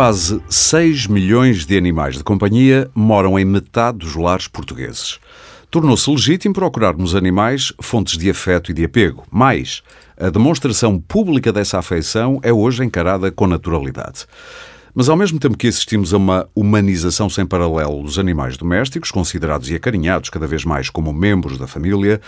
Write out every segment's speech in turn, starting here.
Quase 6 milhões de animais de companhia moram em metade dos lares portugueses. Tornou-se legítimo procurarmos animais fontes de afeto e de apego. Mais, a demonstração pública dessa afeição é hoje encarada com naturalidade. Mas ao mesmo tempo que assistimos a uma humanização sem paralelo dos animais domésticos, considerados e acarinhados cada vez mais como membros da família,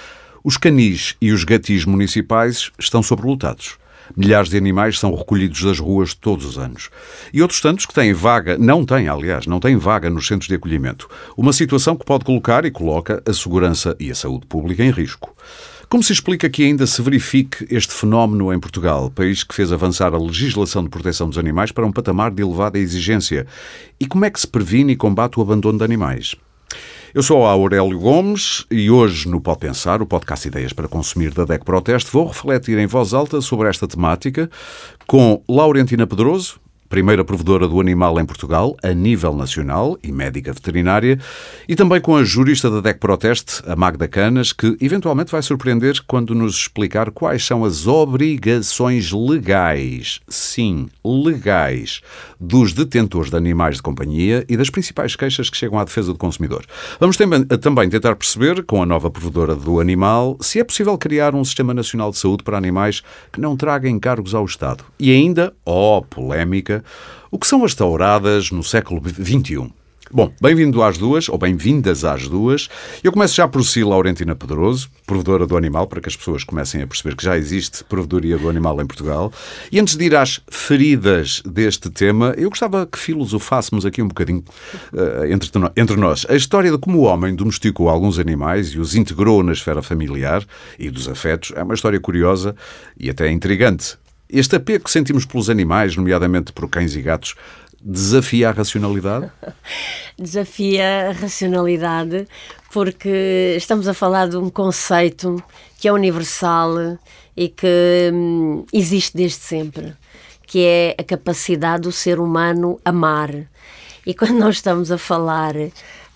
os canis e os gatis municipais estão sobrelotados. Milhares de animais são recolhidos das ruas todos os anos. E outros tantos que têm vaga, não têm, aliás, não têm vaga nos centros de acolhimento. Uma situação que pode colocar e coloca a segurança e a saúde pública em risco. Como se explica que ainda se verifique este fenómeno em Portugal, país que fez avançar a legislação de proteção dos animais para um patamar de elevada exigência? E como é que se previne e combate o abandono de animais? Eu sou Aurélio Gomes e hoje no Pode Pensar, o podcast Ideias para Consumir da DEC Proteste, vou refletir em voz alta sobre esta temática com Laurentina Pedroso, primeira provedora do animal em Portugal, a nível nacional e médica veterinária, e também com a jurista da DEC Proteste, a Magda Canas, que eventualmente vai surpreender quando nos explicar quais são as obrigações legais, sim, legais, dos detentores de animais de companhia e das principais queixas que chegam à defesa do consumidor. Vamos também tentar perceber, com a nova provedora do animal, se é possível criar um Sistema Nacional de Saúde para animais que não traga encargos ao Estado. E ainda, ó, oh, polémica, o que são as tauradas no século XXI. Bom, bem-vindo às duas, ou bem-vindas às duas. Eu começo já por si, Laurentina Pedroso, provedora do animal, para que as pessoas comecem a perceber que já existe provedoria do animal em Portugal. E antes de ir às feridas deste tema, eu gostava que filosofássemos aqui um bocadinho uh, entre, entre nós. A história de como o homem domesticou alguns animais e os integrou na esfera familiar e dos afetos é uma história curiosa e até intrigante. Este apego que sentimos pelos animais, nomeadamente por cães e gatos, desafia a racionalidade? desafia a racionalidade porque estamos a falar de um conceito que é universal e que hum, existe desde sempre, que é a capacidade do ser humano amar. E quando nós estamos a falar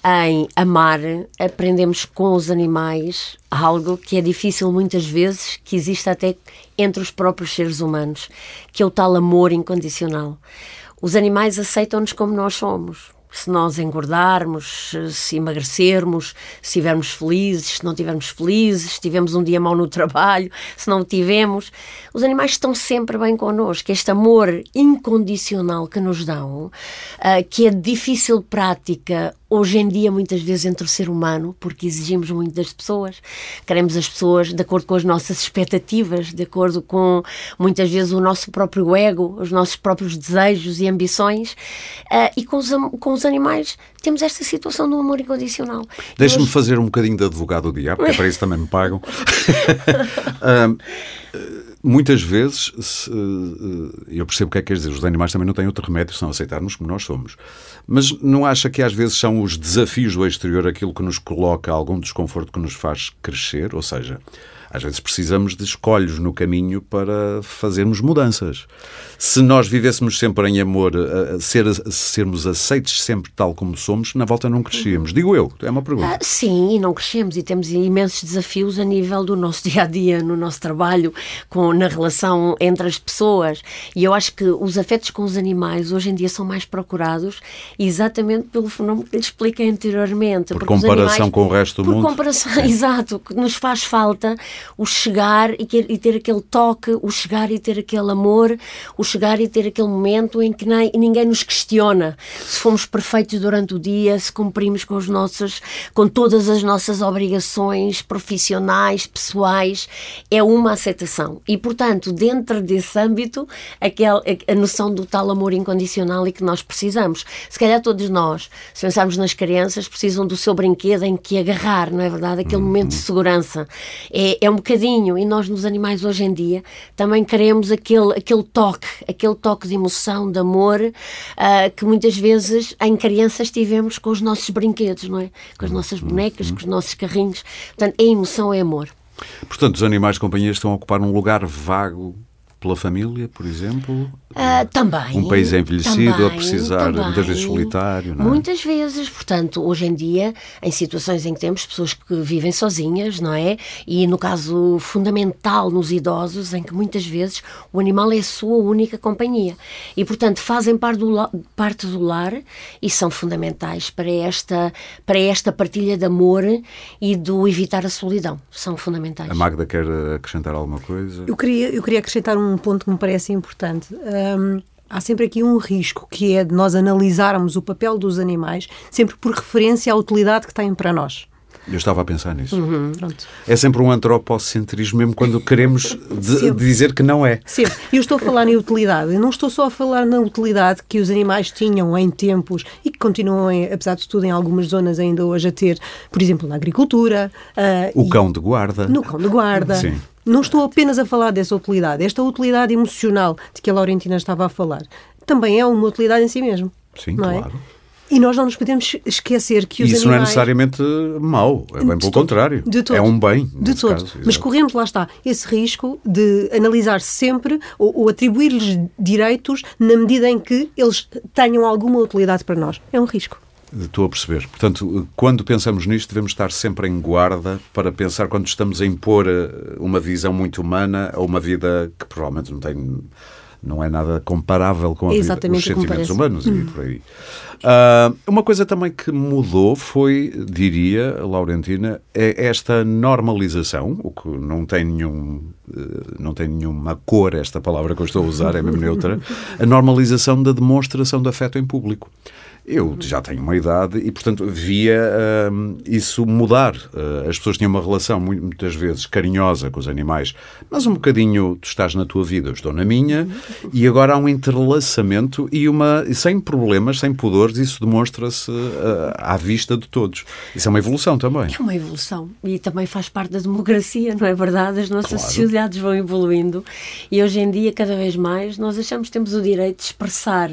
em amar, aprendemos com os animais algo que é difícil muitas vezes, que existe até entre os próprios seres humanos, que é o tal amor incondicional. Os animais aceitam-nos como nós somos se nós engordarmos, se emagrecermos, se estivermos felizes, se não estivermos felizes, se tivemos um dia mau no trabalho, se não o tivemos. Os animais estão sempre bem connosco. Este amor incondicional que nos dão, uh, que é difícil prática hoje em dia, muitas vezes, entre o ser humano, porque exigimos muito das pessoas, queremos as pessoas de acordo com as nossas expectativas, de acordo com, muitas vezes, o nosso próprio ego, os nossos próprios desejos e ambições, uh, e com os, com os animais temos esta situação do amor incondicional. Deixa-me hoje... fazer um bocadinho de advogado do diabo, porque é para isso também me pagam. uh, muitas vezes, se, uh, eu percebo o que é que quer dizer, os animais também não têm outro remédio senão aceitar-nos como nós somos. Mas não acha que às vezes são os desafios do exterior aquilo que nos coloca algum desconforto que nos faz crescer? Ou seja, às vezes precisamos de escolhos no caminho para fazermos mudanças. Se nós vivêssemos sempre em amor, a ser, a sermos aceitos sempre tal como somos, na volta não crescíamos. Digo eu, é uma pergunta. Ah, sim, e não crescemos e temos imensos desafios a nível do nosso dia a dia, no nosso trabalho, com, na relação entre as pessoas. E eu acho que os afetos com os animais hoje em dia são mais procurados exatamente pelo fenómeno que lhe expliquei anteriormente. Por comparação animais, com o resto do por mundo. Por comparação, exato, que nos faz falta o chegar e, ter, e ter aquele toque, o chegar e ter aquele amor, o chegar e ter aquele momento em que nem, ninguém nos questiona se fomos perfeitos durante o dia, se cumprimos com, os nossos, com todas as nossas obrigações profissionais, pessoais, é uma aceitação. E, portanto, dentro desse âmbito, aquel, a, a noção do tal amor incondicional e que nós precisamos. Se calhar todos nós, se pensarmos nas crianças, precisam do seu brinquedo em que agarrar, não é verdade? Aquele momento de segurança. É, é um bocadinho, e nós nos animais hoje em dia também queremos aquele, aquele toque, aquele toque de emoção, de amor, uh, que muitas vezes em crianças tivemos com os nossos brinquedos, não é? Com as nossas bonecas, com os nossos carrinhos. Portanto, é emoção, é amor. Portanto, os animais de companhia estão a ocupar um lugar vago pela família, por exemplo? Uh, também. Um país envelhecido também, a precisar, também, muitas vezes solitário, não é? Muitas vezes, portanto, hoje em dia, em situações em que temos pessoas que vivem sozinhas, não é? E no caso fundamental nos idosos, em que muitas vezes o animal é a sua única companhia. E, portanto, fazem parte do, parte do lar e são fundamentais para esta, para esta partilha de amor e do evitar a solidão. São fundamentais. A Magda quer acrescentar alguma coisa? Eu queria, eu queria acrescentar um ponto que me parece importante. Um, há sempre aqui um risco, que é de nós analisarmos o papel dos animais sempre por referência à utilidade que têm para nós. Eu estava a pensar nisso. Uhum. É sempre um antropocentrismo, mesmo quando queremos de, dizer que não é. Sempre. Eu estou a falar em utilidade. Eu não estou só a falar na utilidade que os animais tinham em tempos e que continuam, apesar de tudo, em algumas zonas ainda hoje a ter, por exemplo, na agricultura. Uh, o cão de guarda. No cão de guarda. Sim. Não estou apenas a falar dessa utilidade, esta utilidade emocional de que a Laurentina estava a falar também é uma utilidade em si mesmo. Sim, não é? claro. É? E nós não nos podemos esquecer que os Isso animais... não é necessariamente mau, é bem pelo contrário. De todo. É um bem. De todo. Caso, Mas corremos, lá está, esse risco de analisar sempre ou, ou atribuir-lhes direitos na medida em que eles tenham alguma utilidade para nós. É um risco. Estou a perceber. Portanto, quando pensamos nisto, devemos estar sempre em guarda para pensar quando estamos a impor eh, uma visão muito humana a uma vida que provavelmente não tem não é nada comparável com a vida, os sentimentos humanos hum. e por aí. Uh, uma coisa também que mudou foi, diria, Laurentina, é esta normalização, o que não tem nenhum eh, não tem nenhuma cor esta palavra que eu estou a usar, é mesmo neutra, a normalização da demonstração de afeto em público. Eu já tenho uma idade e, portanto, via uh, isso mudar. Uh, as pessoas tinham uma relação muitas vezes carinhosa com os animais, mas um bocadinho tu estás na tua vida, eu estou na minha, e agora há um entrelaçamento e uma sem problemas, sem pudores, isso demonstra-se uh, à vista de todos. Isso é uma evolução também. É uma evolução e também faz parte da democracia, não é verdade? As nossas claro. sociedades vão evoluindo e hoje em dia, cada vez mais, nós achamos que temos o direito de expressar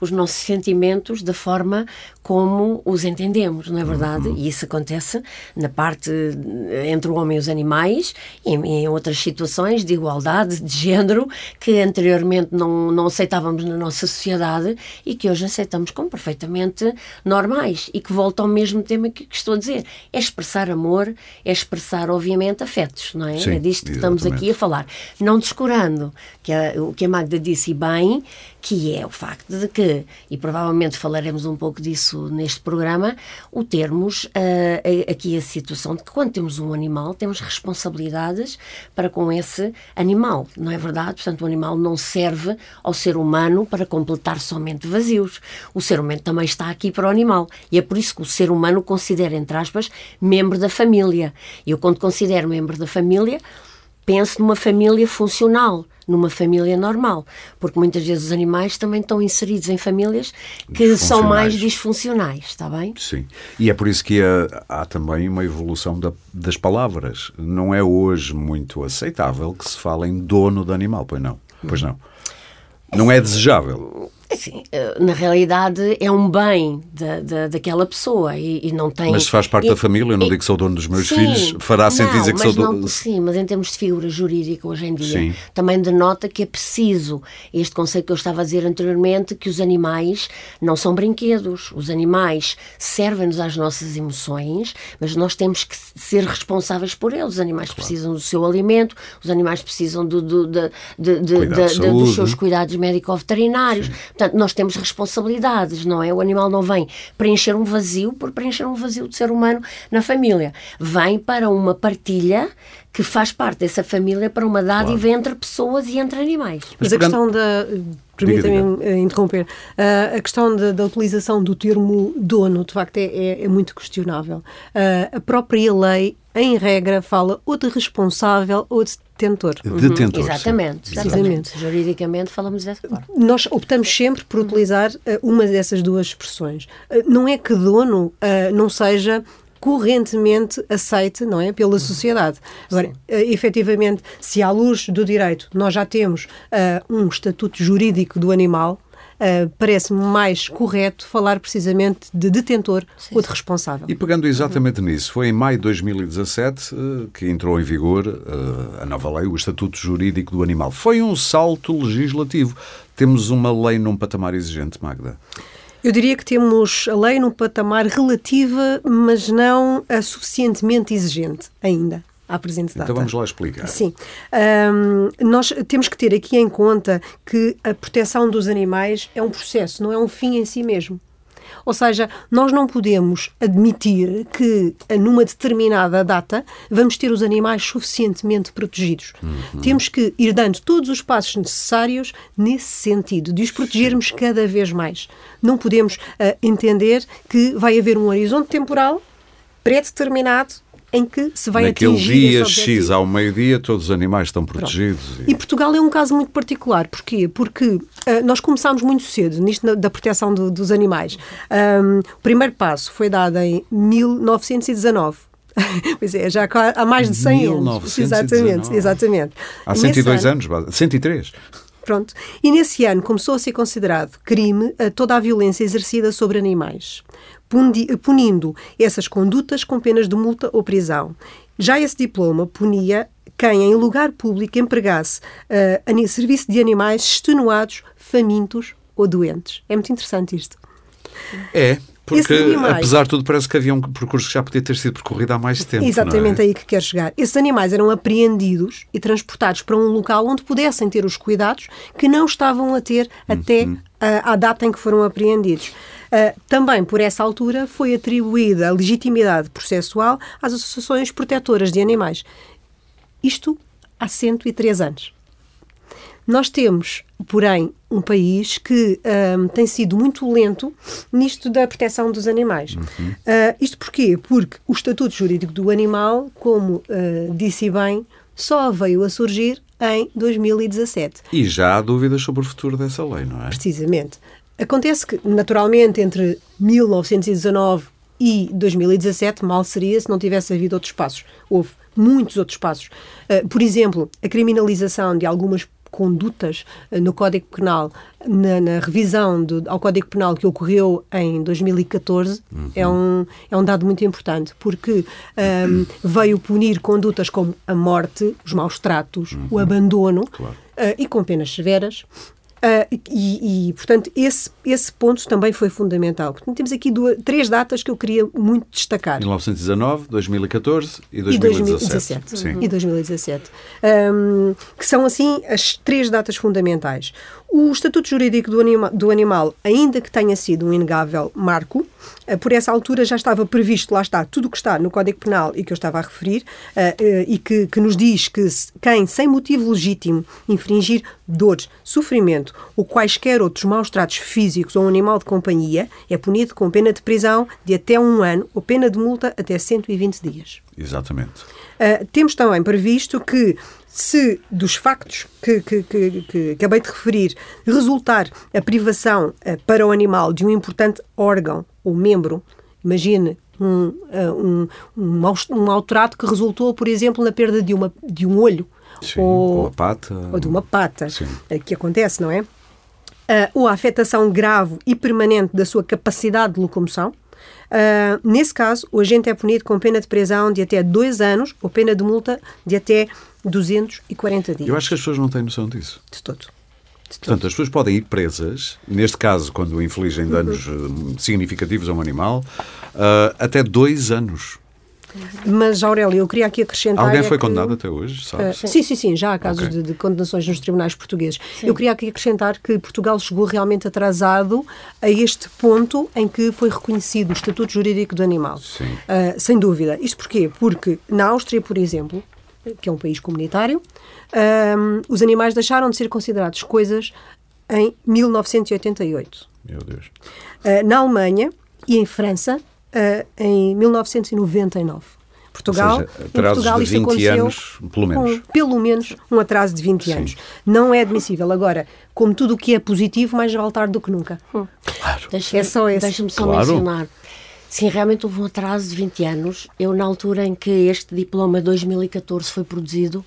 os nossos sentimentos da forma forma como os entendemos, não é verdade? Uhum. E isso acontece na parte eh, entre o homem e os animais e em outras situações de igualdade, de género, que anteriormente não, não aceitávamos na nossa sociedade e que hoje aceitamos como perfeitamente normais e que volta ao mesmo tema que, que estou a dizer. É expressar amor, é expressar, obviamente, afetos, não é? Sim, é disto que estamos aqui a falar. Não descurando que a, o que a Magda disse bem, que é o facto de que, e provavelmente falaremos um pouco disso neste programa, o termos uh, aqui a situação de que quando temos um animal, temos responsabilidades para com esse animal, não é verdade? Portanto, o animal não serve ao ser humano para completar somente vazios. O ser humano também está aqui para o animal. E é por isso que o ser humano considera, entre aspas, membro da família. E eu, quando considero membro da família, penso numa família funcional numa família normal, porque muitas vezes os animais também estão inseridos em famílias que são mais disfuncionais, está bem? Sim, e é por isso que há, há também uma evolução da, das palavras. Não é hoje muito aceitável que se fale em dono do animal, pois não? Pois não. Não é desejável. Assim, na realidade é um bem da, da, daquela pessoa e, e, não tem. Mas se faz parte e, da família, eu não e, digo que sou dono dos meus sim, filhos, fará sentido dizer que sou dono. Sim, mas em termos de figura jurídica hoje em dia, sim. também denota que é preciso este conceito que eu estava a dizer anteriormente, que os animais não são brinquedos. Os animais servem-nos às nossas emoções, mas nós temos que ser responsáveis por eles. Os animais claro. precisam do seu alimento, os animais precisam do, do, de, de, de, dos seus cuidados médico-veterinários. Portanto, nós temos responsabilidades, não é? O animal não vem preencher um vazio por preencher um vazio de ser humano na família. Vem para uma partilha que faz parte dessa família para uma dádiva claro. entre pessoas e entre animais. Mas a questão da. Permita-me eh, interromper. Uh, a questão da, da, utilização do termo dono, de facto, é, é, é muito questionável. Uh, a própria lei, em regra, fala ou de responsável ou de detentor. Detentor. Uhum. Exatamente, exatamente. Juridicamente falamos dessa forma. Nós optamos sempre por utilizar uh, uma dessas duas expressões. Uh, não é que dono uh, não seja correntemente aceite, não é, pela sociedade. Agora, uh, efetivamente, se à luz do direito nós já temos uh, um estatuto jurídico do animal, uh, parece-me mais correto falar precisamente de detentor Sim. ou de responsável. E pegando exatamente uhum. nisso, foi em maio de 2017 uh, que entrou em vigor uh, a nova lei, o Estatuto Jurídico do Animal. Foi um salto legislativo. Temos uma lei num patamar exigente, Magda. Eu diria que temos a lei num patamar relativa, mas não suficientemente exigente ainda à presente data. Então vamos lá explicar. Sim. Um, nós temos que ter aqui em conta que a proteção dos animais é um processo, não é um fim em si mesmo. Ou seja, nós não podemos admitir que numa determinada data vamos ter os animais suficientemente protegidos. Uhum. Temos que ir dando todos os passos necessários nesse sentido, de os protegermos cada vez mais. Não podemos uh, entender que vai haver um horizonte temporal pré-determinado em que se vai Naquele atingir dia X ao meio-dia todos os animais estão protegidos. E... e... Portugal é um caso muito particular. Porquê? Porque uh, nós começámos muito cedo nisto na, da proteção do, dos animais. Um, o primeiro passo foi dado em 1919. pois é, já há mais de 100 anos. Exatamente, exatamente. Há 102 ano, anos, 103. Pronto. E nesse ano começou a ser considerado crime toda a violência exercida sobre animais punindo essas condutas com penas de multa ou prisão. Já esse diploma punia quem em lugar público empregasse uh, serviço de animais extenuados, famintos ou doentes. É muito interessante isto. É, porque, animais, apesar de tudo, parece que havia um percurso que já podia ter sido percorrido há mais tempo. Exatamente é? aí que quer chegar. Esses animais eram apreendidos e transportados para um local onde pudessem ter os cuidados que não estavam a ter até uhum. a, à data em que foram apreendidos. Uh, também por essa altura foi atribuída a legitimidade processual às associações protetoras de animais. Isto há 103 anos. Nós temos, porém, um país que um, tem sido muito lento nisto da proteção dos animais. Uhum. Uh, isto porquê? Porque o Estatuto Jurídico do Animal, como uh, disse bem, só veio a surgir em 2017. E já há dúvidas sobre o futuro dessa lei, não é? Precisamente. Acontece que, naturalmente, entre 1919 e 2017, mal seria se não tivesse havido outros passos. Houve muitos outros passos. Uh, por exemplo, a criminalização de algumas condutas uh, no Código Penal, na, na revisão do, ao Código Penal que ocorreu em 2014, uhum. é, um, é um dado muito importante, porque um, veio punir condutas como a morte, os maus tratos, uhum. o abandono, claro. uh, e com penas severas, Uh, e, e, portanto, esse, esse ponto também foi fundamental. Portanto, temos aqui duas, três datas que eu queria muito destacar. 1919, 2014 e 2017. E 2017. E 2017. Um, que são, assim, as três datas fundamentais. O Estatuto Jurídico do, anima, do Animal, ainda que tenha sido um inegável marco, uh, por essa altura já estava previsto, lá está, tudo o que está no Código Penal e que eu estava a referir, uh, e que, que nos diz que quem, sem motivo legítimo, infringir dores, sofrimento ou quaisquer outros maus tratos físicos a um animal de companhia, é punido com pena de prisão de até um ano ou pena de multa até 120 dias. Exatamente. temos também previsto que se dos factos que, que, que, que, acabei de referir resultar a privação uh, para o animal de um importante órgão ou membro, imagine um, uh, um, um, mau, um mau trato que resultou, por exemplo, na perda de, uma, de um olho Sim, ou, ou, pata, ou de uma pata, uh, que acontece, não é? ou a afetação grave e permanente da sua capacidade de locomoção, Uh, nesse caso, o agente é punido com pena de prisão de até dois anos ou pena de multa de até 240 dias. Eu acho que as pessoas não têm noção disso. De todo. Portanto, as pessoas podem ir presas, neste caso, quando infligem danos uhum. significativos a um animal, uh, até dois anos. Mas, Aurélia, eu queria aqui acrescentar. Alguém é foi que, condenado até hoje, Uh, sim, sim, sim, já há casos okay. de, de, condenações nos tribunais portugueses. Sim. Eu queria aqui acrescentar que Portugal chegou realmente atrasado a este ponto em que foi reconhecido o Estatuto Jurídico do Animal. Uh, sem dúvida. Isto porquê? Porque na Áustria, por exemplo, que é um país comunitário, um, os animais deixaram de ser considerados coisas em 1988. Meu Deus. Uh, na Alemanha e em França, uh, em 1999. Portugal, Ou seja, Portugal de 20 anos, pelo menos. Com, pelo menos um atraso de 20 Sim. anos. Não é admissível. Agora, como tudo o que é positivo, mais vale tarde do que nunca. Hum. Claro. Deixa, é só esse. Deixa-me só claro. mencionar Sim, realmente houve um atraso de 20 anos. Eu, na altura em que este diploma 2014 foi produzido,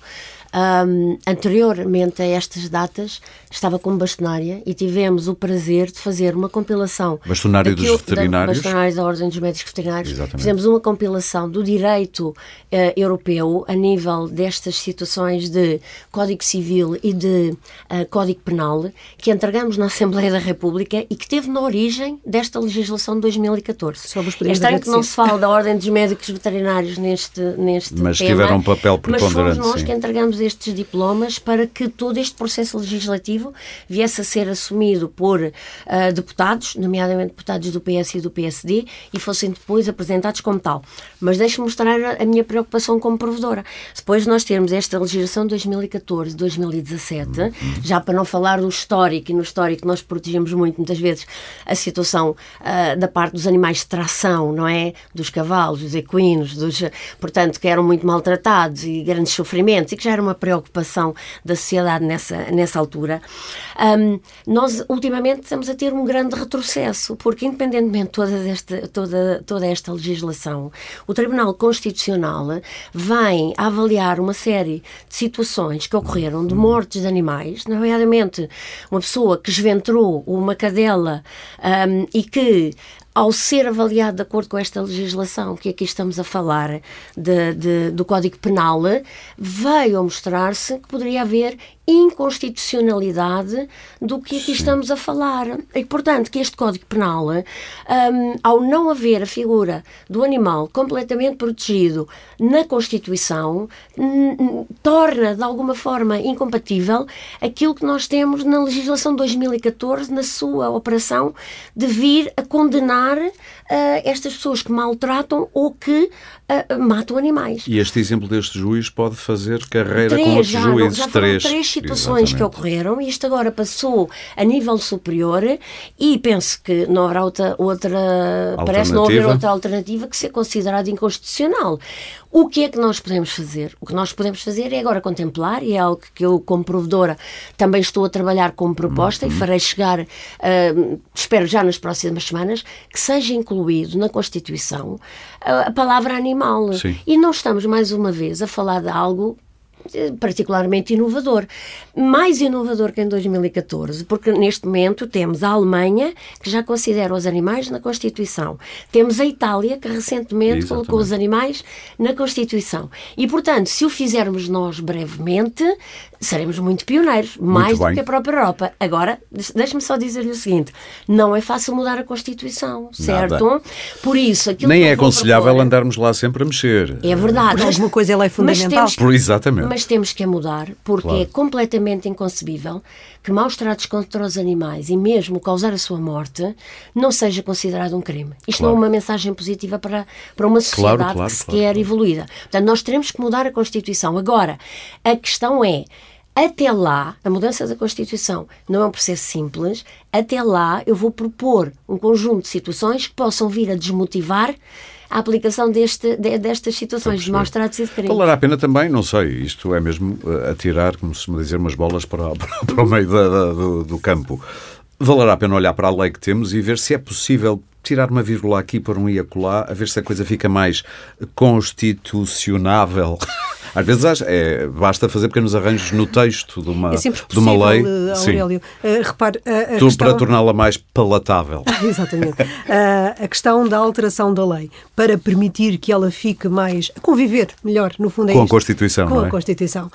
Um, anteriormente a estas datas, estava como bastonária e tivemos o prazer de fazer uma compilação. Bastonário daquilo, dos veterinários? Da, bastonário da Ordem dos Médicos Veterinários. Exatamente. Fizemos uma compilação do direito uh, europeu a nível destas situações de Código Civil e de uh, Código Penal, que entregamos na Assembleia da República e que teve na origem desta legislação de 2014. É estranho que não se fala da Ordem dos Médicos Veterinários neste, neste Mas tema. tiveram um papel preponderante. Mas fomos nós sim. que entregamos estes diplomas para que todo este processo legislativo viesse a ser assumido por uh, deputados, nomeadamente deputados do PS e do PSD, e fossem depois apresentados como tal. Mas deixe-me mostrar a, minha preocupação como provedora. Depois de nós termos esta legislação de 2014, 2017, uhum. já para não falar do histórico, e no histórico nós protegemos muito, muitas vezes, a situação uh, da parte dos animais de tração, não é? Dos cavalos, dos equinos, dos, portanto, que eram muito maltratados e grandes sofrimentos, e que já era uma preocupação da sociedade nessa, nessa altura. Um, nós, ultimamente, estamos a ter um grande retrocesso, porque, independentemente de toda esta, toda, toda esta legislação, o Tribunal Constitucional vem a avaliar uma série de situações que ocorreram de mortes de animais, nomeadamente uma pessoa que esventrou uma cadela um, e que ao ser avaliado de acordo com esta legislação que aqui estamos a falar de, de, do Código Penal, veio a mostrar-se que poderia haver inconstitucionalidade do que aqui estamos a falar. E, portanto, que este Código Penal, um, ao não haver a figura do animal completamente protegido na Constituição, torna, de alguma forma, incompatível aquilo que nós temos na legislação de 2014, na sua operação de vir a condenar uh, estas pessoas que maltratam ou que uh, matam animais. E este exemplo deste juiz pode fazer carreira três, com outros já, juízes. Já três, três situações Exatamente. que ocorreram e isto agora passou a nível superior e penso que não haverá outra, outra parece não haver outra alternativa que ser considerada inconstitucional. O que é que nós podemos fazer? O que nós podemos fazer é agora contemplar, e é algo que eu, como provedora, também estou a trabalhar como proposta uhum. e farei chegar, uh, espero já nas próximas semanas, que seja incluído na Constituição uh, a palavra animal. Sim. E não estamos, mais uma vez, a falar de algo particularmente inovador. Mais inovador que em 2014, porque neste momento temos a Alemanha, que já considera os animais na Constituição. Temos a Itália, que recentemente Exatamente. colocou os animais na Constituição. E, portanto, se o fizermos nós brevemente, seremos muito pioneiros, muito mais bem. do que a própria Europa. Agora, deixe-me só dizer-lhe o seguinte: não é fácil mudar a Constituição, certo? Nada. Por isso, Nem é aconselhável propor, andarmos lá sempre a mexer. É verdade. Mas alguma coisa é lei fundamental. Que, Por exatamente. Mas temos que a mudar, porque claro. é completamente inconcebível que maus tratos contra os animais e mesmo causar a sua morte não seja considerado um crime. Isto claro. não é uma mensagem positiva para, para uma sociedade claro, claro, que se quer evoluída. Portanto, nós teremos que mudar a Constituição. Agora, a questão é até lá, a mudança da Constituição não é um processo simples. Até lá, eu vou propor um conjunto de situações que possam vir a desmotivar a aplicação deste, de, destas situações de maus tratos e de crime. Valerá a pena também, não sei, isto é mesmo uh, atirar, como se me dizer, umas bolas para, para, para o meio da, da, do, do campo. Valerá a pena olhar para a lei que temos e ver se é possível tirar uma vírgula aqui por um e acolá, a ver se a coisa fica mais constitucionável. Às vezes é, basta fazer pequenos arranjos no texto de uma, é de uma lei. Eh, Aurélio. Uh, repare, a, a questão... Para torná-la mais palatável. Exatamente. Uh, a questão da alteração da lei para permitir que ela fique mais. a conviver melhor, no fundo é Com isto. a Constituição. Com não é? a Constituição. Uh,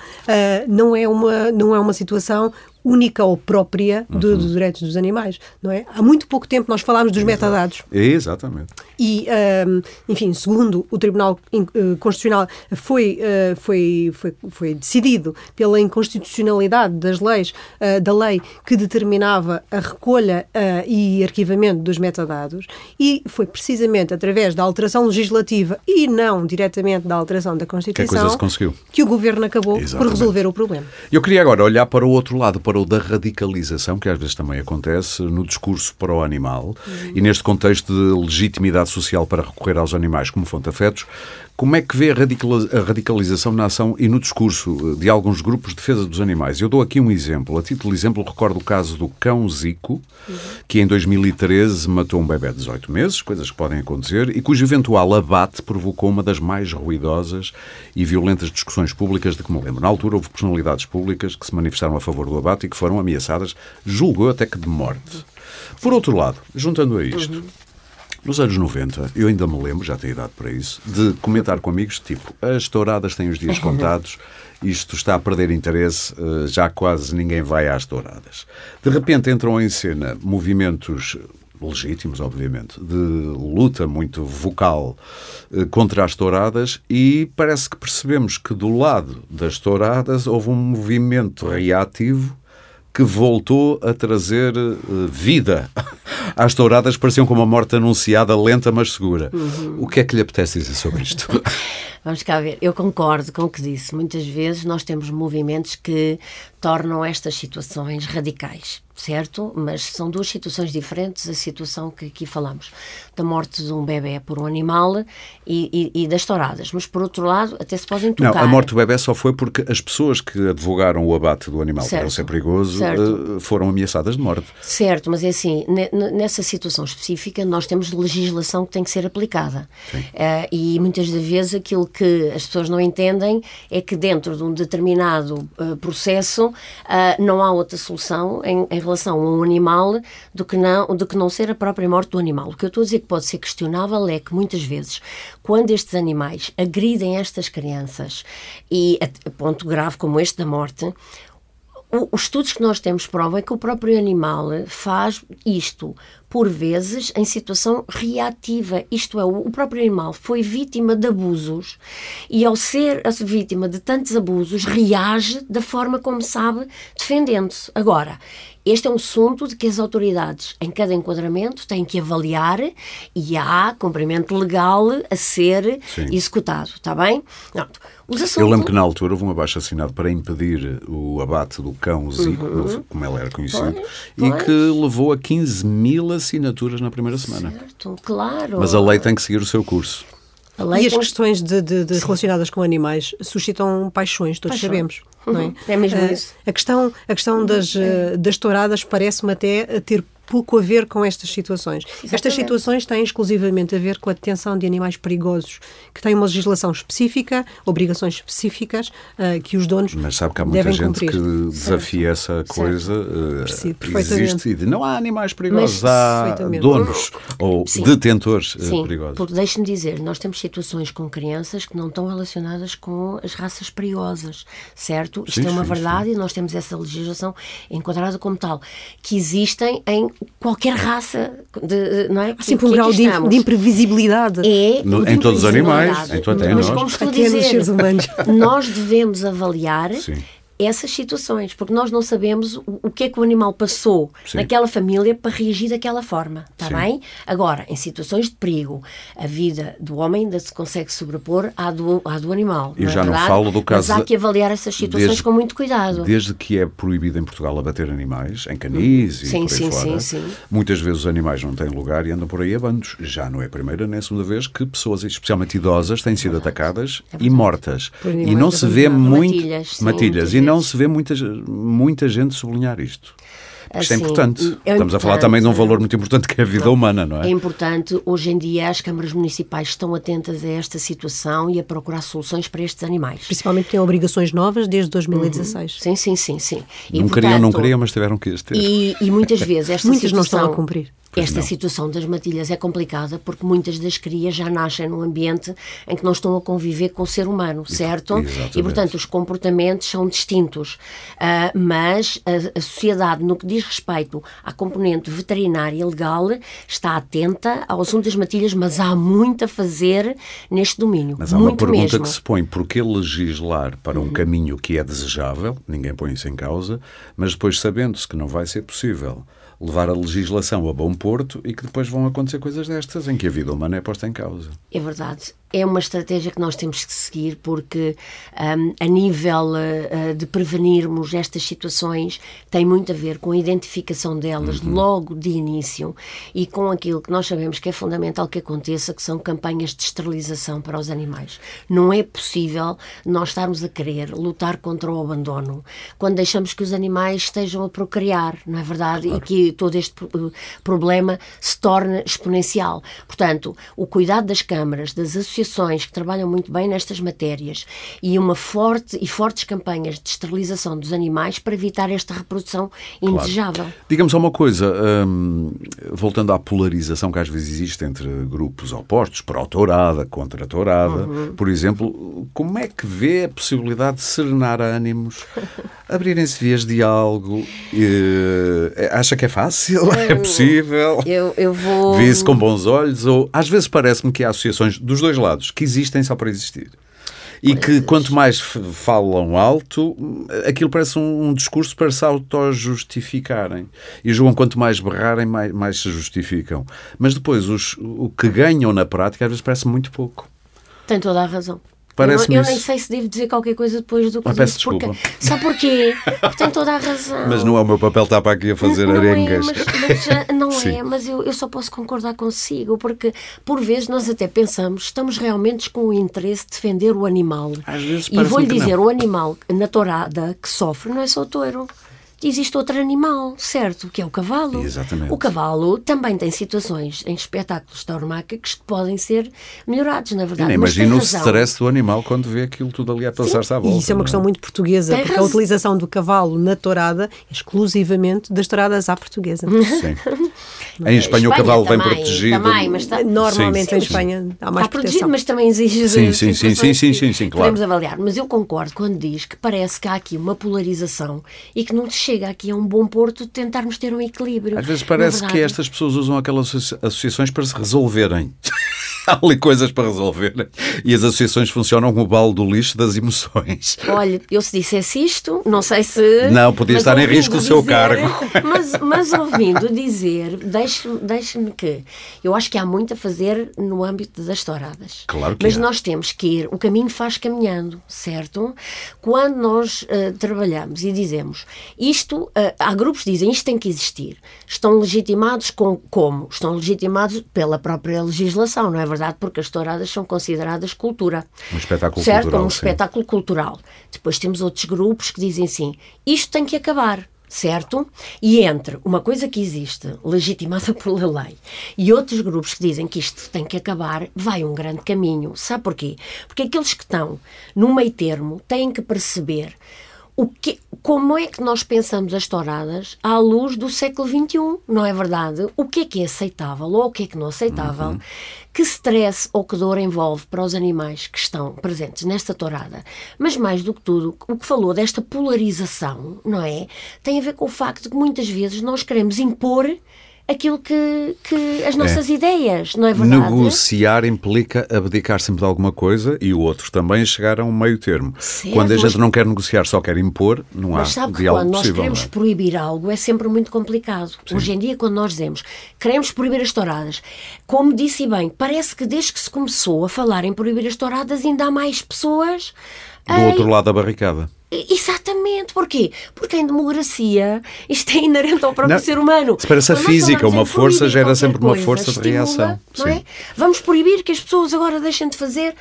não, é uma, não é uma situação única ou própria uhum. dos direitos dos animais, não é? Há muito pouco tempo nós falámos dos Exato. metadados. Exatamente. E, um, enfim, segundo o Tribunal eh, Constitucional, foi, uh, foi, foi, foi decidido pela inconstitucionalidade das leis, uh, da lei que determinava a recolha uh, e arquivamento dos metadados, e foi precisamente através da alteração legislativa e não diretamente da alteração da Constituição que, que o Governo acabou Exatamente. por resolver o problema. Eu queria agora olhar para o outro lado, para ou da radicalização, que às vezes também acontece no discurso para o animal, uhum. e neste contexto de legitimidade social para recorrer aos animais como fonte de afetos, como é que vê a radicalização na ação e no discurso de alguns grupos de defesa dos animais? Eu dou aqui um exemplo. A título de exemplo, recordo o caso do cão Zico, que em 2013 matou um bebê de 18 meses, coisas que podem acontecer, e cujo eventual abate provocou uma das mais ruidosas e violentas discussões públicas de que me lembro. Na altura, houve personalidades públicas que se manifestaram a favor do abate e que foram ameaçadas, julgou até que de morte. Por outro lado, juntando a isto, uhum. Nos anos 90, eu ainda me lembro, já tenho idade para isso, de comentar com amigos tipo as touradas têm os dias contados, isto está a perder interesse, eh, já quase ninguém vai às touradas. De repente entram em cena movimentos legítimos, obviamente, de luta muito vocal eh, contra as touradas e parece que percebemos que do lado das touradas houve um movimento reativo que voltou a trazer uh, vida às touradas, pareciam como uma morte anunciada, lenta mas segura. Uhum. O que é que lhe apetece dizer sobre isto? Vamos cá ver. Eu concordo com o que disse. Muitas vezes nós temos movimentos que tornam estas situações radicais certo? Mas são duas situações diferentes, a situação que aqui falamos, da morte de um bebê por um animal e, e, e das touradas. Mas, por outro lado, até se podem tocar. Não, a morte do bebê só foi porque as pessoas que advogaram o abate do animal certo. para ser perigoso certo. Eh, foram ameaçadas de morte. Certo, mas é assim, nessa situação específica nós temos legislação que tem que ser aplicada. Uh, e muitas das vezes aquilo que as pessoas não entendem é que dentro de um determinado uh, processo uh, não há outra solução em, em relação a um animal do que, não, do que não ser a própria morte do animal. O que eu estou a dizer que pode ser questionável é que muitas vezes, quando estes animais agridem estas crianças, e a ponto grave como este da morte, os estudos que nós temos provam é que o próprio animal faz isto, por vezes, em situação reativa. Isto é, o próprio animal foi vítima de abusos e, ao ser vítima de tantos abusos, reage da forma como sabe, defendendo-se. Agora, este é um assunto de que as autoridades, em cada enquadramento, têm que avaliar e há cumprimento legal a ser Sim. executado, está bem? Assuntos... Eu lembro que na altura houve um abaixo assinado para impedir o abate do cão Zico, uhum. como ele era conhecido, pois, e pois. que levou a 15 mil assinaturas na primeira semana. Certo, claro. Mas a lei tem que seguir o seu curso. E as questões de, de, de relacionadas com animais suscitam paixões, todos paixões. sabemos. Não é? é mesmo uh, isso. A questão, a questão das, uh, das touradas parece-me até ter pouco a ver com estas situações. Exatamente. Estas situações têm exclusivamente a ver com a detenção de animais perigosos, que têm uma legislação específica, obrigações específicas uh, que os donos Mas sabe que há muita gente cumprir. que desafia certo. essa coisa. Uh, existe e não há animais perigosos, Mas, há donos ou Sim. detentores uh, Sim, perigosos. Porque deixe-me dizer, nós temos situações com crianças que não estão relacionadas com as raças perigosas, certo? Isto sim, é uma sim, verdade sim. e nós temos essa legislação enquadrada como tal, que existem em qualquer raça, de, não é? Há sempre um grau de, de, imprevisibilidade. É, no, em todos os animais, em todo, Mas como estou a dizer, nós devemos avaliar Sim essas situações, porque nós não sabemos o, o que é que o animal passou Sim. naquela família para reagir daquela forma, está bem? Agora, em situações de perigo, a vida do homem ainda se consegue sobrepor à do, à do animal. E não é já é não falo do caso. Mas há que avaliar essas situações desde, com muito cuidado. Desde que é proibido em Portugal abater animais, em canis e sim, por sim, fora, sim, sim. muitas vezes os animais não têm lugar e andam por aí a bandos. Já não é a primeira nem a segunda vez que pessoas, especialmente idosas, têm sido atacadas é e mortas. E não se vê muito. Matilhas, matilhas não se vê muitas muita gente sublinhar isto. Isto assim, é importante. É Estamos importante, a falar também de um valor muito importante que é a vida humana, não é? É importante. Hoje em dia as câmaras municipais estão atentas a esta situação e a procurar soluções para estes animais. Principalmente têm obrigações novas desde 2016. Uhum. Sim, sim, sim, sim. E, não portanto, queriam, não queriam, mas tiveram que ter. E, e muitas vezes esta Muitas situação... não estão a cumprir. Esta não. situação das matilhas é complicada porque muitas das crias já nascem num ambiente em que não estão a conviver com o ser humano, certo? Exatamente. E, portanto, os comportamentos são distintos. Uh, mas a, a, sociedade, no que diz respeito à componente veterinária e legal, está atenta ao assunto das matilhas, mas há muito a fazer neste domínio. Mas há muito uma pergunta mesmo. que se põe: por que legislar para um uhum. caminho que é desejável? Ninguém põe isso em causa, mas depois sabendo-se que não vai ser possível levar a legislação a bom porto e que depois vão acontecer coisas destas em que a vida humana é posta em causa. É verdade é uma estratégia que nós temos que seguir porque um, a nível uh, de prevenirmos estas situações tem muito a ver com a identificação delas uhum. logo de início e com aquilo que nós sabemos que é fundamental que aconteça, que são campanhas de esterilização para os animais. Não é possível nós estarmos a querer lutar contra o abandono quando deixamos que os animais estejam a procriar, não é verdade? Claro. E que todo este problema se torne exponencial. Portanto, o cuidado das câmaras, das associações que trabalham muito bem nestas matérias e uma forte e fortes campanhas de esterilização dos animais para evitar esta reprodução indesejável. Claro. Digamos só uma coisa, hum, voltando à polarização que às vezes existe entre grupos opostos, pró-tourada, contra a tourada, uhum. por exemplo, como é que vê a possibilidade de serenar ânimos, abrirem-se vias de diálogo? E, acha que é fácil? é possível? Eu, eu vou... Vê-se com bons olhos? Ou às vezes parece-me que há associações dos dois lados lados que existem só para existir. E que quanto mais falam alto, aquilo parece um, um discurso para se auto-justificarem. E julgam quanto mais berrarem, mais, mais se justificam. Mas depois, os, o que ganham na prática, às vezes parece muito pouco. Tem toda a razão. Parece eu, eu nem sei se devo dizer qualquer coisa depois do que Mas disse. Porque, só porquê? Porque tem toda a razão. Mas não é o meu papel estar para aqui a fazer não arengas. É, mas, mas, não é, mas eu, eu só posso concordar consigo, porque por vezes nós até pensamos, estamos realmente com o interesse de defender o animal. Às vezes e vou-lhe dizer, o animal na tourada que sofre não é só o touro existe outro animal, certo? Que é o cavalo. Exatamente. O cavalo também tem situações em espetáculos tauromáquicos que podem ser melhorados, na verdade. Imagina o stress do animal quando vê aquilo tudo ali a passar-se à volta. E isso é uma questão é? muito portuguesa, tem porque razão. a utilização do cavalo na tourada é exclusivamente das touradas à portuguesa. Sim. em Espanha, Espanha, o cavalo também, vem protegido. Também, mas está... Normalmente sim, em Espanha há mais está protegido, mas também exige sim, sim, sim, sim, sim, sim, sim, claro. podemos avaliar. Mas eu concordo quando diz que parece que há aqui uma polarização e que não se chega aqui a um bom porto de tentarmos ter um equilíbrio. Às vezes parece que estas pessoas usam aquelas associações para se resolverem. há ali coisas para resolver e as associações funcionam como o balde do lixo das emoções. Olha, eu se dissesse isto, não sei se. Não, podia estar em risco o seu cargo. Mas, mas ouvindo dizer, deixe-me deixe que eu acho que há muito a fazer no âmbito das touradas. Claro que Mas nós temos que ir, o caminho faz caminhando, certo? Quando nós uh, trabalhamos e dizemos isto, uh, há grupos que dizem isto tem que existir, estão legitimados com, como? Estão legitimados pela própria legislação, não é verdade? Verdade, porque as touradas são consideradas cultura. Um espetáculo certo? cultural. Um sim. espetáculo cultural. Depois temos outros grupos que dizem assim: isto tem que acabar certo? E entre uma coisa que existe, legitimada pela lei, e outros grupos que dizem que isto tem que acabar, vai um grande caminho. Sabe porquê? Porque aqueles que estão no meio termo têm que perceber o que, como é que nós pensamos as touradas à luz do século XXI, não é verdade? O que é que é aceitável ou o que é que não é aceitável? Uhum. Que stress ou que dor envolve para os animais que estão presentes nesta tourada? Mas mais do que tudo, o que falou desta polarização, não é? Tem a ver com o facto de que muitas vezes nós queremos impor aquilo que, que as nossas é. ideias, não é verdade? Negociar implica abdicar sempre de alguma coisa e o outro também chegar a um meio termo. Certo, quando a gente mas... não quer negociar, só quer impor, não mas há sabe diálogo quando nós queremos é? proibir algo é sempre muito complicado. Sim. Hoje em dia, quando nós dizemos queremos proibir as touradas, como disse bem, parece que desde que se começou a falar em proibir as touradas ainda há mais pessoas do outro lado da barricada. Exatamente. Porquê? Porque em democracia isto é inerente ao próprio não, ser humano. Se parece a física, uma força gera sempre uma força de reação. Não é? Vamos proibir que as pessoas agora deixem de fazer.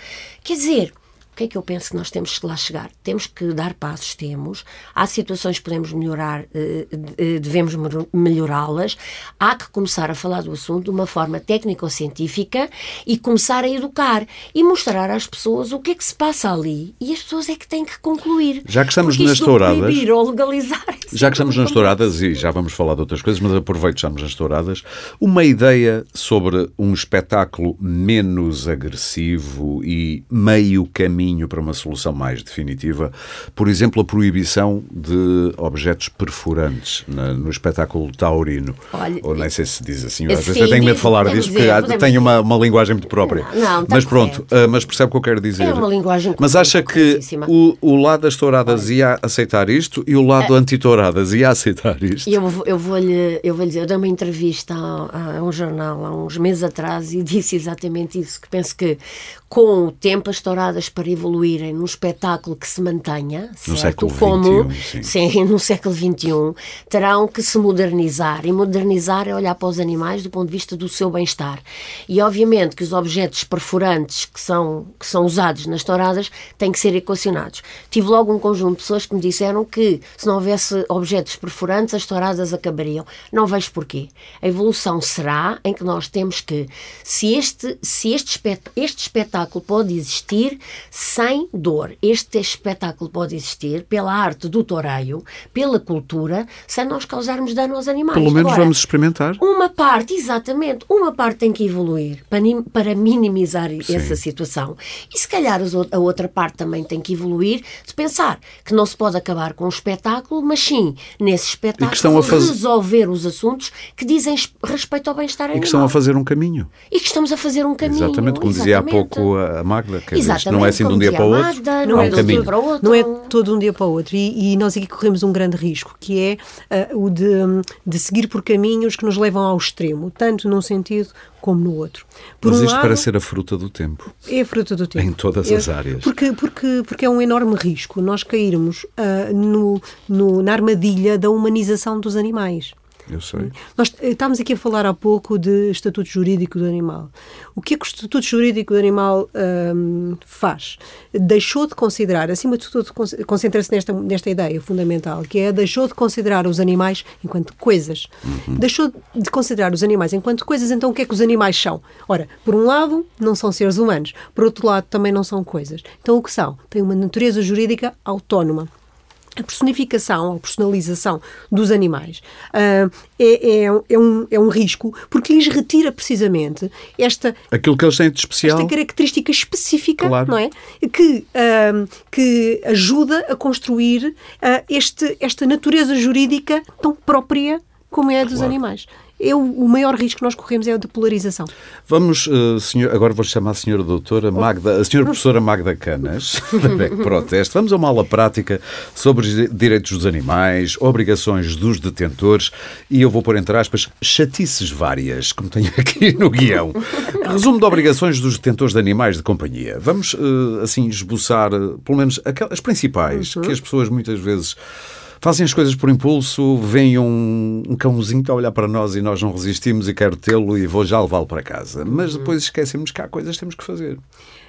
Quer dizer, o que é que eu penso que nós temos que lá chegar? Temos que dar passos, temos. Há situações que podemos melhorar, eh, eh, devemos melhorá-las. Há que começar a falar do assunto de uma forma técnico-científica e começar a educar e mostrar às pessoas o que é que se passa ali. E as pessoas é que têm que concluir. Já que estamos nas touradas. ou legalizar. É já que estamos nas touradas, e já vamos falar de outras coisas, mas aproveito que estamos nas touradas, uma ideia sobre um espetáculo menos agressivo e meio caminho para uma solução mais definitiva. Por exemplo, a proibição de objetos perfurantes na, no espetáculo taurino. Olha, Ou nem sei se diz assim, às vezes eu tenho medo de falar disso porque tem uma, uma linguagem muito própria. Não, não, mas pronto, uh, mas percebe o que eu quero dizer. É uma linguagem Mas acha que o, o lado das touradas ia aceitar isto e o lado é. Anti-touradas ia aceitar isto? Eu, eu vou-lhe eu vou dizer, eu dei uma entrevista a, a um jornal há uns meses atrás e disse exatamente isso, que penso que com o tempo as touradas para evoluírem num espetáculo que se mantenha, no certo? século como sim. sim, no século XXI, terão que se modernizar. E modernizar é olhar para os animais do ponto de vista do seu bem-estar. E obviamente que os objetos perfurantes que são, que são usados nas touradas têm que ser equacionados. Tive logo um conjunto de pessoas que me disseram que se não houvesse objetos perfurantes as touradas acabariam. Não vejo porquê. A evolução será em que nós temos que, se este, se este, este espetáculo pode existir sem dor. Este espetáculo pode existir pela arte do toreio, pela cultura, sem nós causarmos dano aos animais. Pelo menos Agora, vamos experimentar. Uma parte, exatamente, uma parte tem que evoluir para, para minimizar Sim. essa situação. E se calhar a outra parte também tem que evoluir de pensar que não se pode acabar com o espetáculo, mas sim, nesse espetáculo, fazer... resolver os assuntos que dizem respeito ao bem-estar animal. E que estão a fazer um caminho. E que estamos a fazer um caminho. Exatamente, como dizia há pouco a Magda, que não é assim de um dia para o outro, Magda, não, é um caminho. Para o outro. não é todo um dia para o outro. E, e nós aqui corremos um grande risco, que é uh, o de, de seguir por caminhos que nos levam ao extremo, tanto num sentido como no outro. Por Mas um isto lado, parece ser a fruta do tempo. É a fruta do tempo. Em todas é, as áreas. Porque, porque, porque é um enorme risco nós cairmos uh, no, no, na armadilha da humanização dos animais. Eu sei. Nós eh, estávamos aqui a falar há pouco de estatuto jurídico do animal. O que é que o estatuto jurídico do animal hum, faz? Deixou de considerar, acima de tudo, concentra-se nesta, nesta ideia fundamental, que é deixou de considerar os animais enquanto coisas. Uhum. Deixou de considerar os animais enquanto coisas, então o que é que os animais são? Ora, por um lado, não são seres humanos, por outro lado, também não são coisas. Então o que são? Têm uma natureza jurídica autónoma a personificação ou personalização dos animais uh, é, é, é, um, é um risco porque lhes retira precisamente esta aquilo que eles têm de especial esta característica específica claro. não é que uh, que ajuda a construir uh, este esta natureza jurídica tão própria como é a dos claro. animais eu, o maior risco que nós corremos é o de polarização. Vamos, uh, senhor, agora vou chamar a senhora doutora Magda, a senhora professora Magda Canas, da BEC Proteste. Vamos a uma aula prática sobre os direitos dos animais, obrigações dos detentores e eu vou pôr entre aspas chatices várias, como tenho aqui no guião. Resumo de obrigações dos detentores de animais de companhia. Vamos, uh, assim, esboçar, uh, pelo menos, as principais, uhum. que as pessoas muitas vezes fazem as coisas por impulso, vem um, um cãozinho a olhar para nós e nós não resistimos e quero tê-lo e vou já levá-lo para casa. Mas uhum. depois esquecemos que há coisas que temos que fazer.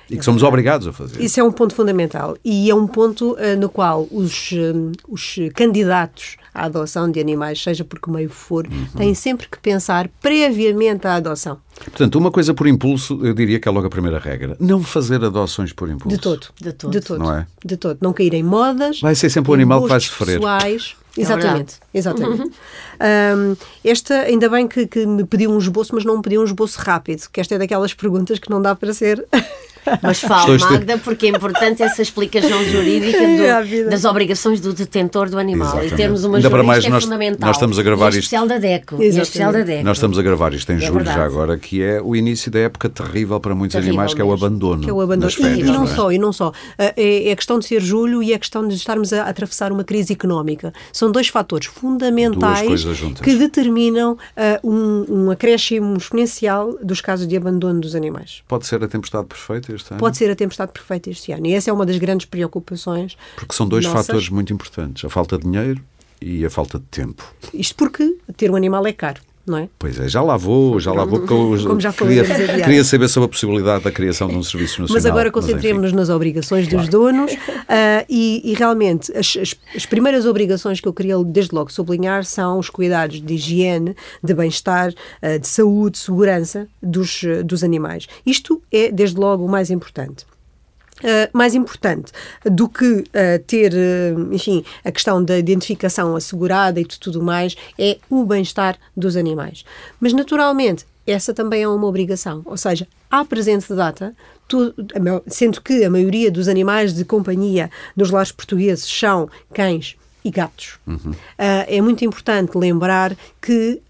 E que somos obrigados a fazer. Isso é um ponto fundamental. E é um ponto uh, no qual os, uh, os candidatos à adoção de animais, seja por que meio for, uhum. têm sempre que pensar previamente à adoção. Portanto, uma coisa por impulso, eu diria que é logo a primeira regra. Não fazer adoções por impulso. De todo. De todo. De todo. Não é? De todo. Não cair em modas. Vai ser sempre o animal que vai sofrer. Pessoais. É exatamente, é exatamente. Um, esta, ainda bem que, que, me pediu um esboço, mas não me pediu um esboço rápido, que esta é daquelas perguntas que não dá para ser mas fala, Magda, porque é importante essa explicação jurídica do, das obrigações do detentor do animal. Exatamente. E termos uma Ainda para mais, é nós, fundamental. Nós estamos a gravar isto. especial da DECO. especial da DECO. Nós estamos a gravar isto em é julho verdade. já agora, que é o início da época terrível para muitos terrível animais, que é o abandono. Que é o abandono. Férias, e, e, não, não é? só, e não só. É, é a questão de ser julho e é a questão de estarmos a, a atravessar uma crise económica. São dois fatores fundamentais que determinam uh, um, um acréscimo exponencial dos casos de abandono dos animais. Pode ser a tempestade perfeita este ano? Pode ser a tempestade perfeita este ano. E essa é uma das grandes preocupações. Porque são dois nossas. fatores muito importantes: a falta de dinheiro e a falta de tempo. Isto porque ter um animal é caro não é? Pois é, já lá vou, já lá vou, eu Como já queria, queria saber sobre a possibilidade da criação de um serviço nacional. Mas agora concentremos-nos nas obrigações claro. dos donos uh, e, e, realmente as, as, as, primeiras obrigações que eu queria desde logo sublinhar são os cuidados de higiene, de bem-estar, uh, de saúde, segurança dos, dos animais. Isto é desde logo o mais importante. Uh, mais importante do que uh, ter, uh, enfim, a questão da identificação assegurada e tudo mais, é o bem-estar dos animais. Mas, naturalmente, essa também é uma obrigação. Ou seja, à presente data, sendo que a maioria dos animais de companhia nos lares portugueses são cães e gatos. Uhum. Uh, é muito importante lembrar que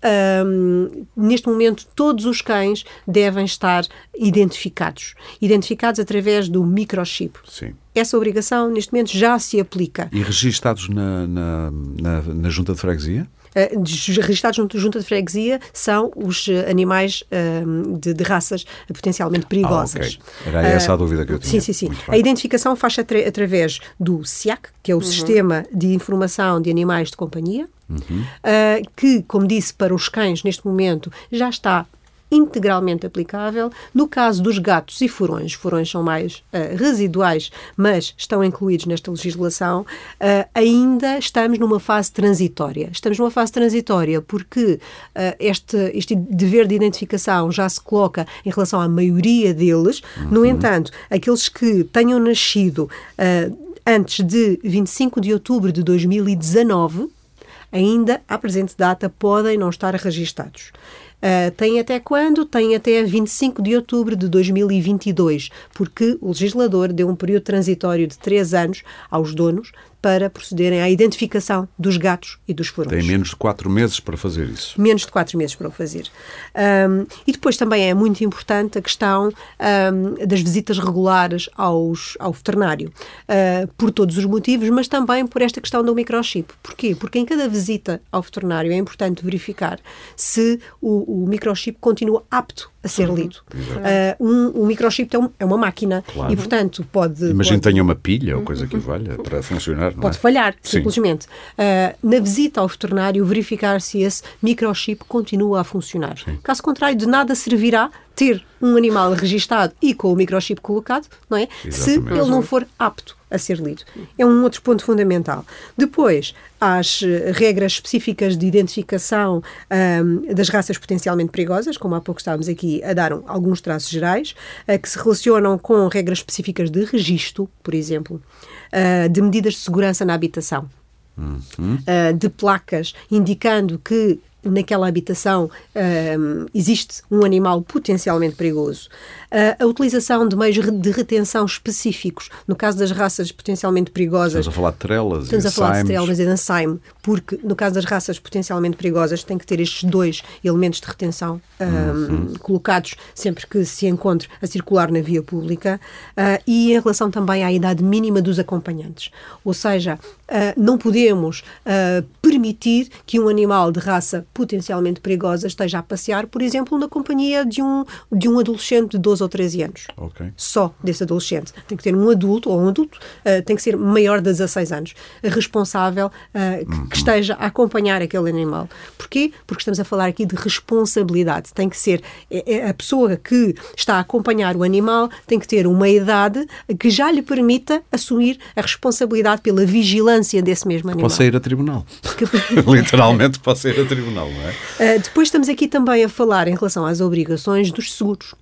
um, neste momento todos os cães devem estar identificados, identificados através do microchip. Sim. Essa obrigação neste momento já se aplica. E registados na, na, na, na junta de freguesia? Uh, registados junto junta de freguesia são os uh, animais uh, de, de, raças potencialmente perigosas. Ah, okay. Era essa a dúvida que eu tinha. Sim, sim, sim. A identificação faz atra através do SIAC, que é o uhum. Sistema de Informação de Animais de Companhia, uhum. que, como disse, para os cães neste momento já está integralmente aplicável. No caso dos gatos e furões, furões são mais uh, residuais, mas estão incluídos nesta legislação, uh, ainda estamos numa fase transitória. Estamos numa fase transitória porque uh, este, este dever de identificação já se coloca em relação à maioria deles. Uhum. No entanto, aqueles que tenham nascido antes de 25 de outubro de 2019, ainda à presente data podem não estar registados. Uh, tem até quando? Tem até 25 de outubro de 2022, porque o legislador deu um período transitório de três anos aos donos para procederem à identificação dos gatos e dos furões. Tem menos de quatro meses para fazer isso. Menos de quatro meses para o fazer. Um, e depois também é muito importante a questão um, das visitas regulares aos, ao veterinário, uh, por todos os motivos, mas também por esta questão do microchip. Porquê? Porque em cada visita ao veterinário é importante verificar se o, o microchip continua apto a ser uhum. lido. Uh, um, um microchip é, um, é, uma máquina claro. e, portanto, pode. Imagino pode... tenha uma pilha ou coisa que valha para funcionar. Pode é? falhar, Sim. simplesmente. Uh, na visita ao veterinário, verificar se esse microchip continua a funcionar. Sim. Caso contrário, de nada servirá ter um animal registado e com o microchip colocado, não é? Exatamente. Se ele não for apto a ser lido. É um outro ponto fundamental. Depois, as eh, regras específicas de identificação um, das raças potencialmente perigosas, como há pouco estávamos aqui a dar alguns traços gerais, uh, que se relacionam com regras específicas de registro, por exemplo, uh, de medidas de segurança na habitação. Uhum. Uh, de placas indicando que naquela habitação um, existe um animal potencialmente perigoso. Uh, a utilização de meios de retenção específicos, no caso das raças potencialmente perigosas. Estamos a falar de trelas Estamos e a falar de trelas e de ensaime, porque no caso das raças potencialmente perigosas tem que ter estes dois elementos de retenção um, uhum. colocados sempre que se encontre a circular na via pública uh, e em relação também à idade mínima dos acompanhantes. Ou seja, uh, não podemos permitir que um animal de raça potencialmente perigosa esteja a passear, por exemplo, na companhia de um, de um adolescente de 12 ou 13 anos. Okay. Só desse adolescente. Tem que ter um adulto, ou um adulto, uh, tem que ser maior de 16 anos, responsável, uh, que, uhum. que, esteja a acompanhar aquele animal. Porquê? Porque estamos a falar aqui de responsabilidade. Tem que ser é a pessoa que está a acompanhar o animal, tem que ter uma idade que já lhe permita assumir a responsabilidade pela vigilância desse mesmo animal. Possa ir a tribunal. Literalmente possa ir a tribunal, não é? Uh, depois estamos aqui também a falar em relação às obrigações dos seguros.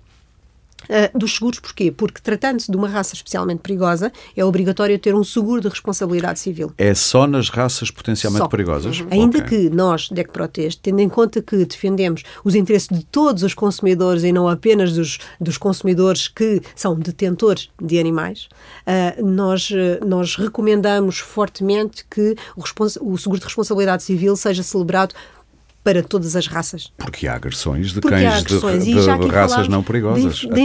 Uh, dos seguros, porquê? Porque tratando-se de uma raça especialmente perigosa, é obrigatório ter um seguro de responsabilidade civil. É só nas raças potencialmente só. perigosas? Uhum. Ainda okay. que nós, DEC Proteste, tendo em conta que defendemos os interesses de todos os consumidores e não apenas dos, dos consumidores que são detentores de animais, uh, nós, uh, nós recomendamos fortemente que o, o seguro de responsabilidade civil seja celebrado para todas as raças. Porque há agressões de Porque cães agressões. de, de, de raças não perigosas. Da,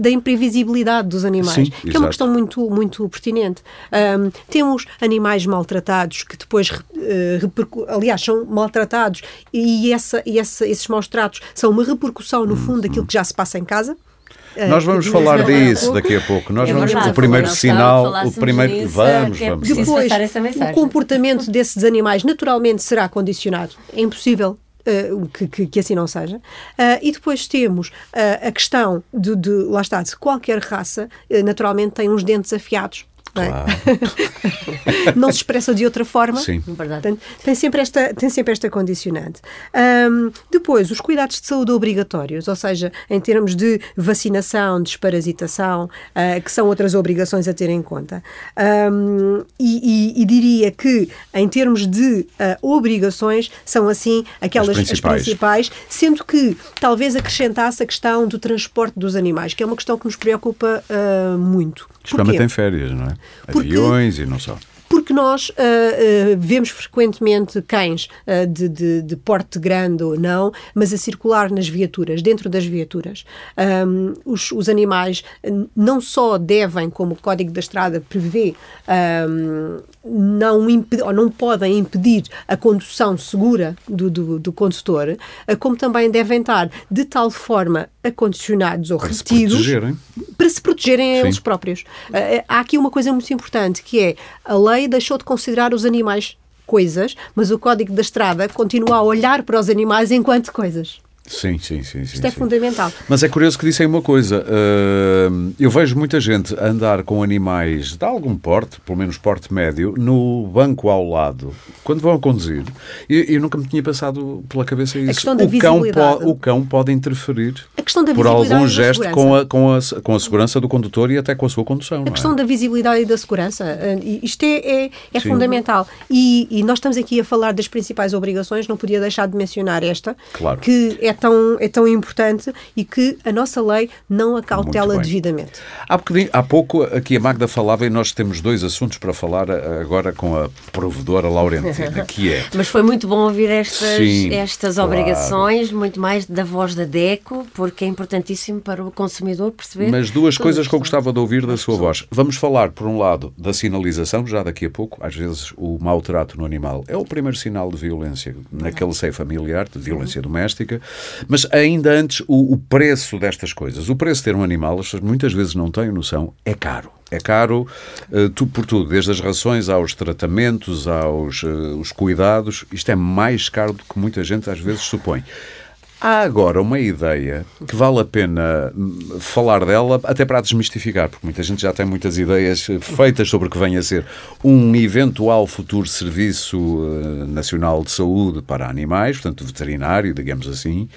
da imprevisibilidade dos animais, Sim, que exato. é uma questão muito, muito pertinente. Um, temos animais maltratados que depois, uh, aliás, são maltratados e, essa, e essa, esses maus tratos são uma repercussão, no fundo, daquilo que já se passa em casa. É, Nós vamos falar disso daqui a pouco. Nós é vamos verdade, o primeiro sinal, o primeiro vamos, é vamos. Depois, o comportamento desses animais naturalmente será condicionado. É impossível Uh, que, que, que, assim não seja. Uh, e depois temos uh, a questão de, de, lá está, de qualquer raça, naturalmente tem uns dentes afiados Não, é? não se expressa de outra forma. Sim. Verdade. Portanto, tem, sempre esta, tem sempre esta condicionante. Um, depois, os cuidados de saúde obrigatórios, ou seja, em termos de vacinação, desparasitação, uh, que são outras obrigações a ter em conta. Um, e, e, e, diria que, em termos de uh, obrigações, são assim aquelas as principais. as principais, sendo que talvez acrescentasse a questão do transporte dos animais, que é uma questão que nos preocupa uh, muito. Especialmente em férias, não é? Porque- Aviões e não só. Nós ah, ah, vemos frequentemente cães ah, de, de- de porte grande ou não, mas a circular nas viaturas, dentro das viaturas. Ahm, os, os animais não só devem, como o Código da Estrada prevê, ahm, não, ou não podem impedir a condução segura do, do, do condutor, como também devem estar de tal forma acondicionados ou Para se retidos protegerem. para se protegerem a Sim. eles próprios. Uh, há aqui uma coisa muito importante que é a lei deixou de considerar os animais coisas, mas o Código da Estrada continua a olhar para os animais enquanto coisas. Sim, sim, sim. sim, Isto é sim. fundamental. Mas é curioso que dissem uma coisa. uh, eu vejo muita gente andar com animais de algum porte, pelo menos porte médio, no banco ao lado, quando vão a conduzir. E eu nunca me tinha passado pela cabeça isso. questão da o, cão po- o cão pode interferir A por algum gesto com a, com, a, com a segurança do condutor e até com a sua condução. A não questão é? da visibilidade e da segurança, uh, e isto é, é, é Sim. fundamental. E, e nós estamos aqui a falar das principais obrigações, não podia deixar de mencionar esta, Claro. que é tão, é tão importante e que a nossa lei não a cautela devidamente. Há, há pouco aqui a Magda falava e nós temos dois assuntos para falar eh, agora com a provedora Laurentina, que é Mas foi muito bom ouvir estas, Sim, estas claro. obrigações, muito mais da voz da DECO, porque é importantíssimo para o consumidor perceber. Mas duas coisas que eu gostava de ouvir da sua voz. Vamos falar, por um lado, da sinalização, já daqui a pouco. Às vezes o mau trato no animal é o primeiro sinal de violência naquele seio familiar, de violência doméstica. Mas ainda antes, o, o preço destas coisas. O preço de ter um animal, as pessoas muitas vezes não têm noção, é caro. É caro eh, tu- por tudo, desde as rações aos tratamentos, aos eh, os cuidados. Isto é mais caro do que muita gente às vezes supõe. Há agora uma ideia que vale a pena hum, falar dela, até para desmistificar, porque muita gente já tem muitas ideias eh, feitas sobre o que vem a ser um eventual futuro Serviço eh, Nacional de Saúde para animais, portanto veterinário, digamos assim.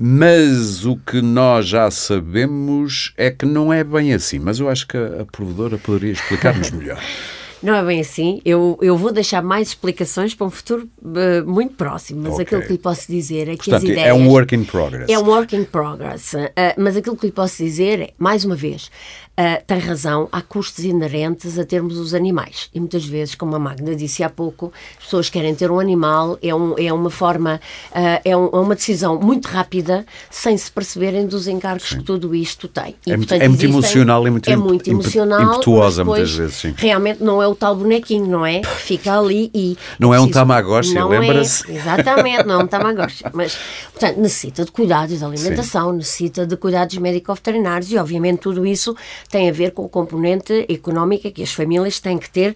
Mas o que nós já sabemos é que não é bem assim. Mas eu acho que a provedora poderia explicar-nos melhor. Não é bem assim. Eu, eu vou deixar mais explicações para um futuro eh, muito próximo, mas Ok. aquilo que lhe posso dizer é que Portanto, as ideias... é um work in progress. É um work in progress. eh, mas aquilo que lhe posso dizer é, mais uma vez, eh, tem razão, há custos inerentes a termos os animais. E muitas vezes, como a Magda disse há pouco, as pessoas querem ter um animal, é, um, é uma forma, é, um- é uma decisão muito rápida, sem se perceberem dos encargos que tudo isto tem. É muito- é muito emocional e muito é muito emocional, impetuosa muitas vezes, sim. Realmente não é o tal bonequinho, não é? Que Fica ali e. Não é um Tamagotchi, não lembra-se? É, exatamente, não é um Tamagotchi. Mas, portanto, necessita de cuidados de alimentação, necessita de cuidados médico-veterinários e, obviamente, tudo isso tem a ver com a componente económica que as famílias têm que ter,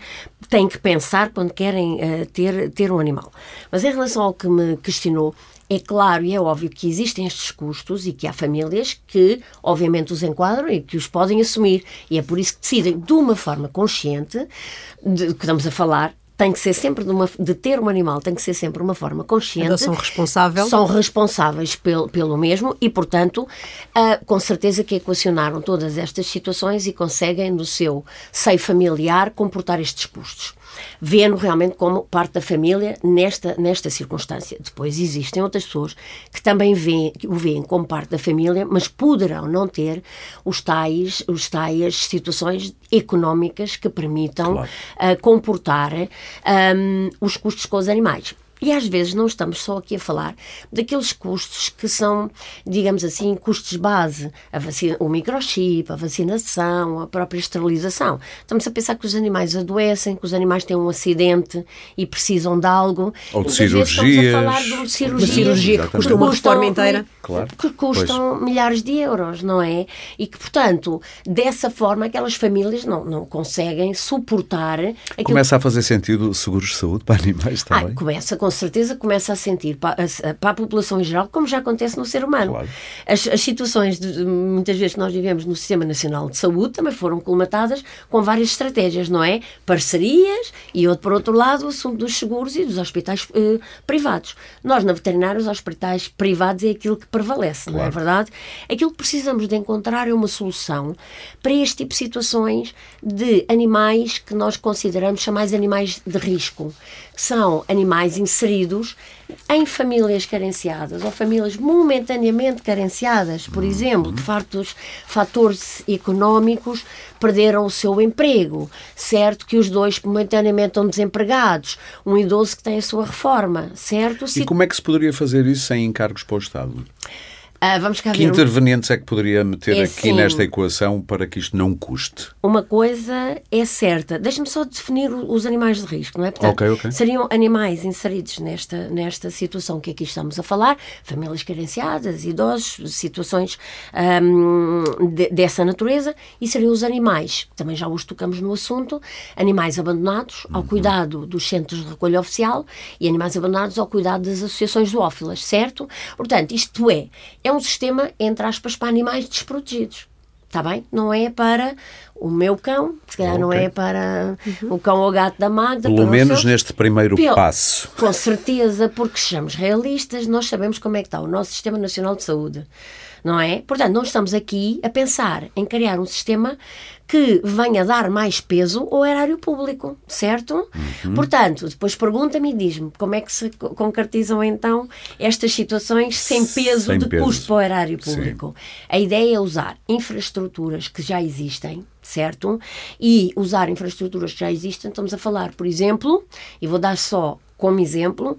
têm que pensar quando querem eh, ter, ter um animal. Mas em relação ao que me questionou, é claro e é óbvio que existem estes custos e que há famílias que, obviamente, os enquadram e que os podem assumir. E é por isso que decidem, de uma forma consciente, de que estamos a falar, tem que ser sempre de, uma, de ter um animal, tem que ser sempre de uma forma consciente. Adoção responsável. São responsáveis pelo, pelo mesmo e, portanto, ah, com certeza que equacionaram todas estas situações e conseguem, no seu seio familiar, comportar estes custos. Vê-no realmente como parte da família nesta, nesta circunstância. Depois existem outras pessoas que também veem, que o veem como parte da família, mas poderão não ter os tais, os tais situações económicas que permitam Claro. a comportar hum, os custos com os animais. E às vezes não estamos só aqui a falar daqueles custos que são, digamos assim, custos base, a vacina, o microchip, a vacinação, a própria esterilização. Estamos a pensar que os animais adoecem, que os animais têm um acidente e precisam de algo. Ou de vezes Estamos cirurgias. a falar de Uma cirurgias cirurgia que custa uma reforma inteira. Claro. que custam milhares de euros, não é? E que, portanto, dessa forma, aquelas famílias não, não conseguem suportar aquilo Começa a fazer sentido seguros de saúde para animais ah, também. começa com certeza começa a sentir para a, para a, população em geral, como já acontece no ser humano. Claro. As, as, situações, de, muitas vezes, que nós vivemos no Sistema Nacional de Saúde também foram colmatadas com várias estratégias, não é? Parcerias e, outro, por outro lado, o assunto dos seguros e dos hospitais eh, privados. Nós, na veterinária, os hospitais privados é aquilo que prevalece, claro. não é verdade? Aquilo que precisamos de encontrar é uma solução para este tipo de situações de animais que nós consideramos mais animais de risco. São animais inseridos em famílias carenciadas ou famílias momentaneamente carenciadas, por exemplo, de fartos, fatores económicos, perderam o seu emprego, certo que os dois momentaneamente estão desempregados, um idoso que tem a sua reforma, certo? E como é que se poderia fazer isso sem encargos para o Estado? Uh, vamos cá que ver. intervenientes é que poderia meter é aqui assim, nesta equação para que isto não custe? Uma coisa é certa. Deixa-me só definir os animais de risco, não é? Portanto, okay, okay. seriam animais inseridos nesta, nesta situação que aqui estamos a falar, famílias carenciadas, idosos, situações um, de, dessa natureza, e seriam os animais, também já os tocamos no assunto, animais abandonados ao uhum. cuidado dos centros de recolha oficial e animais abandonados ao cuidado das associações zoófilas, certo? Portanto, isto é, é um sistema, entre aspas, para animais desprotegidos. Está bem? Não é para o meu cão, se calhar okay. não é para uhum. o cão ou gato da Magda. Pelo menos neste primeiro Pelo... passo. Com certeza, porque sejamos realistas, nós sabemos como é que está o nosso Sistema Nacional de Saúde não é? Portanto, não estamos aqui a pensar em criar um sistema que venha dar mais peso ao erário público, certo? Uhum. Portanto, depois pergunta-me e diz-me como é que se concretizam então estas situações sem peso sem de peso. custo para o erário público. Sim. A ideia é usar infraestruturas que já existem, certo? E usar infraestruturas que já existem, estamos a falar, por exemplo, e vou dar só como exemplo,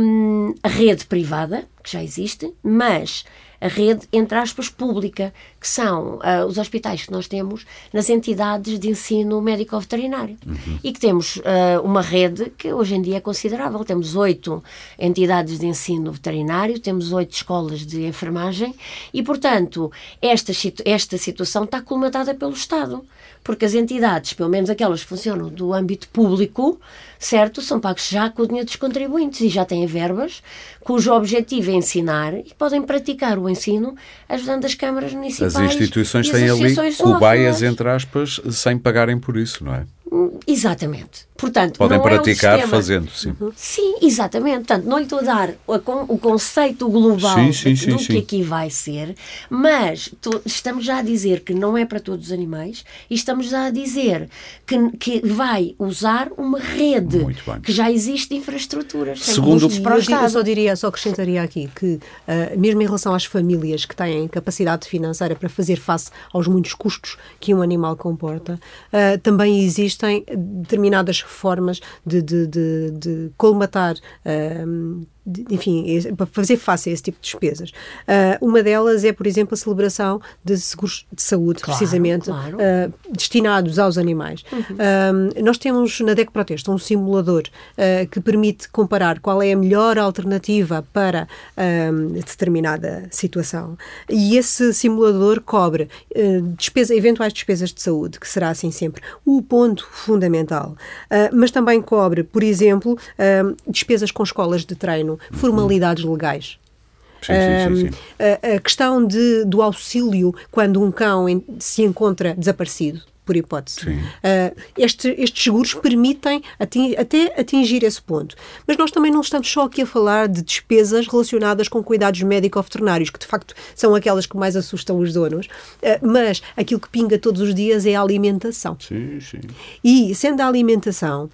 um, a rede privada, que já existe, mas a rede, entre aspas, pública, que são uh, os hospitais que nós temos nas entidades de ensino médico-veterinário. Uhum. E que temos uh, uma rede que hoje em dia é considerável. Temos oito entidades de ensino veterinário, temos oito escolas de enfermagem e, portanto, esta, esta situação está colmatada pelo Estado. Porque as entidades, pelo menos aquelas que funcionam do âmbito público, certo, são pagos já com o dinheiro dos contribuintes e já têm verbas cujo objetivo é ensinar e podem praticar o ensino ajudando as câmaras municipais. As instituições têm ali cobaias, entre aspas, sem pagarem por isso, não é? Exatamente. Portanto, Podem praticar é um fazendo, sim. Uhum. Sim, exatamente. Portanto, não lhe estou a dar o, o conceito global sim, sim, sim, do que aqui vai ser, mas estamos já a dizer que não é para todos os animais e estamos já a dizer que, que vai usar uma rede que já existe de infraestruturas. Segundo para o Estado. Eu só diria, só acrescentaria aqui que, uh, mesmo em relação às famílias que têm capacidade financeira para fazer face aos muitos custos que um animal comporta, uh, também existem determinadas formas de, de, de, de colmatar. Um, enfim, para fazer face a esse tipo de despesas. Uh, uma delas é, por exemplo, a celebração de seguros de saúde, claro, precisamente, claro. Uh, destinados aos animais. Uhum. Uh, nós temos na DEC Protesta um simulador que permite comparar qual é a melhor alternativa para determinada situação. E esse simulador cobre despesa, eventuais despesas de saúde, que será assim sempre o ponto fundamental. mas também cobre, por exemplo, despesas com escolas de treino formalidades legais. Sim, sim, sim, a, a, questão de, do auxílio quando um cão se encontra desaparecido, por hipótese. Uh, este, estes seguros permitem até atingir esse ponto. Mas nós também não estamos só aqui a falar de despesas relacionadas com cuidados médico-veterinários, que de facto são aquelas que mais assustam os donos, uh, mas aquilo que pinga todos os dias é a alimentação. E sendo a alimentação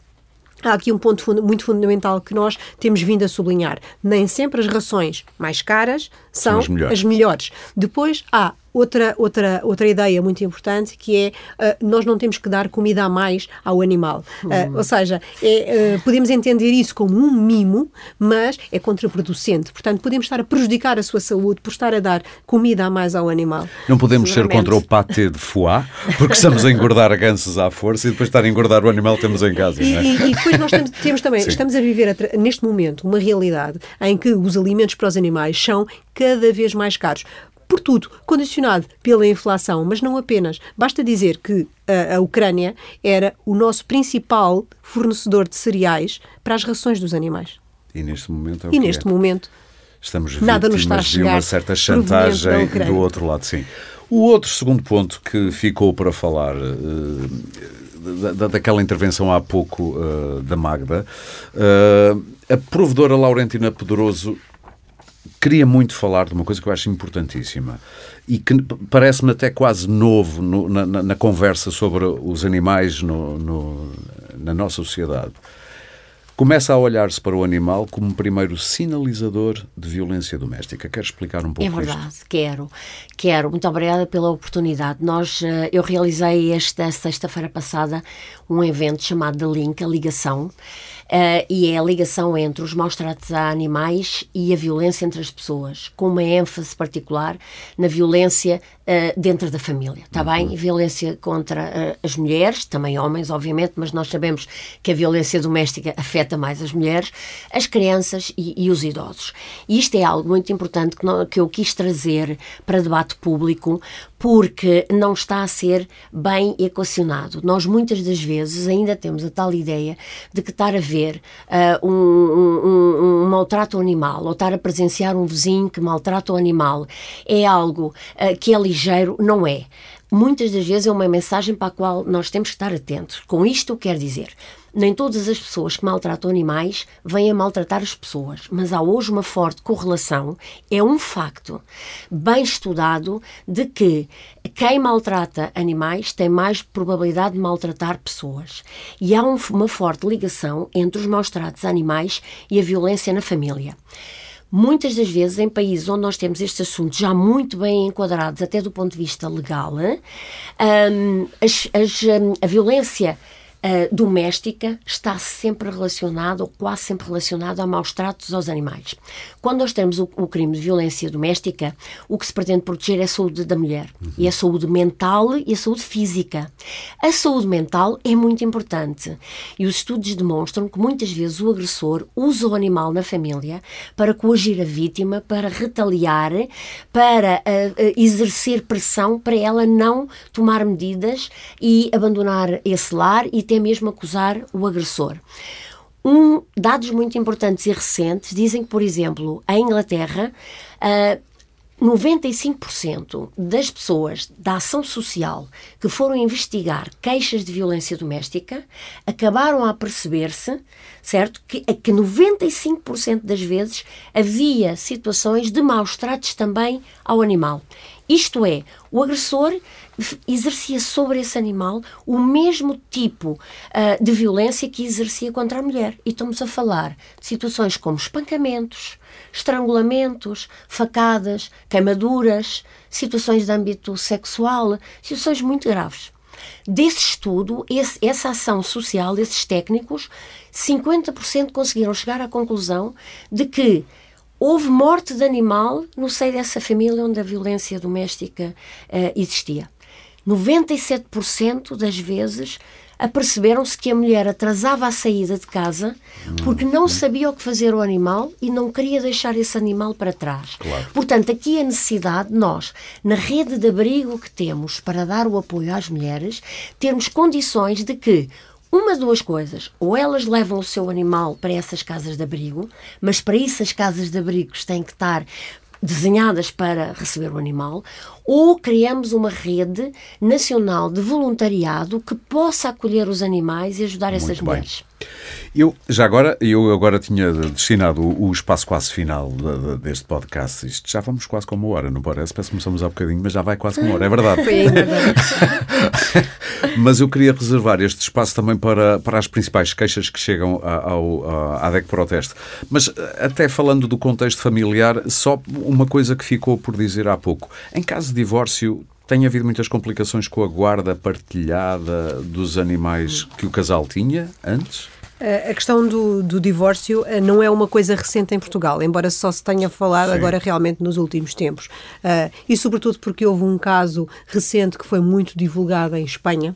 Há aqui um ponto fund muito fundamental que nós temos vindo a sublinhar. Nem sempre as rações mais caras são, são as, melhores. as melhores. Depois há outra, outra, outra ideia muito importante que é uh, nós não temos que dar comida a mais ao animal. Uh, ou seja, é, uh, podemos entender isso como um mimo, mas é contraproducente. Portanto, podemos estar a prejudicar a sua saúde por estar a dar comida a mais ao animal. Não podemos ser contra o pâté de foie, porque estamos a engordar gansos à força e depois estar a engordar o animal que temos em casa. E, é? e, e depois nós temos, temos também, Sim. estamos a viver neste momento uma realidade em que os alimentos para os animais são cada vez mais caros por tudo, condicionado pela inflação, mas não apenas. Basta dizer que a, a, Ucrânia era o nosso principal fornecedor de cereais para as rações dos animais. E neste momento é o E neste é. momento Estamos Nada nos está a vítimas de uma chegar certa chantagem do outro lado, sim. O outro segundo ponto que ficou para falar eh, da- da- daquela intervenção há pouco eh, da Magda, eh, a provedora Laurentina Pedroso queria muito falar de uma coisa que eu acho importantíssima e que parece-me até quase novo no- na, na- conversa sobre os animais no- no- na nossa sociedade. Começa a olhar-se para o animal como primeiro sinalizador de violência doméstica. Quer explicar um pouco É isto? verdade, quero. Quero. Muito obrigada pela oportunidade. Nós, eh, eu realizei esta sexta-feira passada um evento chamado The Link, a ligação, eh, e é a ligação entre os maus tratos a animais e a violência entre as pessoas, com uma ênfase particular na violência eh, dentro da família, está bem? Violência contra eh, as mulheres, também homens, obviamente, mas nós sabemos que a violência doméstica afeta mais as mulheres, as crianças e, e os idosos. E isto é algo muito importante que, não- que eu quis trazer para debate público, porque não está a ser bem equacionado. Nós muitas das vezes ainda temos a tal ideia de que estar a ver ah, um, um- um- maltrato animal ou estar a presenciar um vizinho que maltrata o animal é algo ah, que é ligeiro, não é. Muitas das vezes é uma mensagem para a qual nós temos que estar atentos. Com isto eu quero dizer, nem todas as pessoas que maltratam animais vêm a maltratar as pessoas, mas há hoje uma forte correlação, é um facto bem estudado de que quem maltrata animais tem mais probabilidade de maltratar pessoas. E há um- uma forte ligação entre os maus tratos animais e a violência na família. Muitas das vezes, em países onde nós temos estes assuntos já muito bem enquadrados, até do ponto de vista legal, hein, hum, as- as, hum, a violência ah, doméstica está sempre relacionada, ou quase sempre relacionada, a maus tratos aos animais. Quando nós temos o, o crime de violência doméstica, o que se pretende proteger é a saúde da mulher, e a saúde mental e a saúde física. A saúde mental é muito importante, e os estudos demonstram que muitas vezes o agressor usa o animal na família para coagir a vítima, para retaliar, para ah, ah, exercer pressão para ela não tomar medidas e abandonar esse lar e até mesmo acusar o agressor. Um, dados muito importantes e recentes dizem que, por exemplo, a Inglaterra, ah, 95% das pessoas da ação social que foram investigar queixas de violência doméstica acabaram a perceber-se, certo, que, que 95% das vezes havia situações de maus tratos também ao animal. Isto é, o agressor exercia sobre esse animal o mesmo tipo ah, de violência que exercia contra a mulher. E estamos a falar de situações como espancamentos, estrangulamentos, facadas, queimaduras, situações de âmbito sexual, situações muito graves. Desse estudo, esse- essa ação social, esses técnicos, 50% conseguiram chegar à conclusão de que houve morte de animal no seio dessa família onde a violência doméstica eh, existia. 97% das vezes aperceberam-se que a mulher atrasava a saída de casa porque não sabia o que fazer ao animal e não queria deixar esse animal para trás. Claro. Portanto, aqui a necessidade de nós, na rede de abrigo que temos para dar o apoio às mulheres, termos condições de que uma duas coisas, ou elas levam o seu animal para essas casas de abrigo, mas para isso as casas de abrigos têm que estar desenhadas para receber o animal, ou criamos uma rede nacional de voluntariado que possa acolher os animais e ajudar essas Muito bem. mulheres. Eu, já agora, eu agora tinha destinado o, espaço quase final de- de- deste podcast. Isto já vamos quase com uma hora, não parece? Parece que começamos há bocadinho, mas já vai quase com uma hora, é verdade. Foi ainda bem. Mas eu queria reservar este espaço também para, para as principais queixas que chegam à- ao, à, DEC Proteste. Mas eh, até falando do contexto familiar, só uma coisa que ficou por dizer há pouco. Em caso divórcio, tem havido muitas complicações com a guarda partilhada dos animais que o casal tinha antes? A questão do, do divórcio eh, não é uma coisa recente em Portugal, embora só se tenha falado Sim. agora realmente nos últimos tempos. Ah, e sobretudo porque houve um caso recente que foi muito divulgado em Espanha,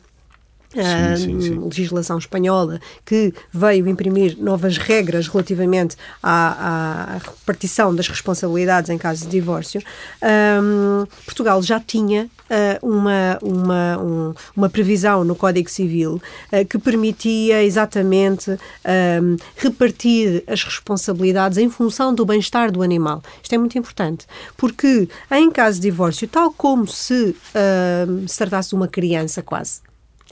a sim, sim, legislação espanhola que veio imprimir novas regras relativamente à, à repartição das responsabilidades em caso de divórcio, um, Portugal já tinha uh, uma, uma, um, uma previsão no Código Civil uh, que permitia exatamente um, repartir as responsabilidades em função do bem-estar do animal. Isto é muito importante, porque em caso de divórcio, tal como se, uh, se tratasse de uma criança quase,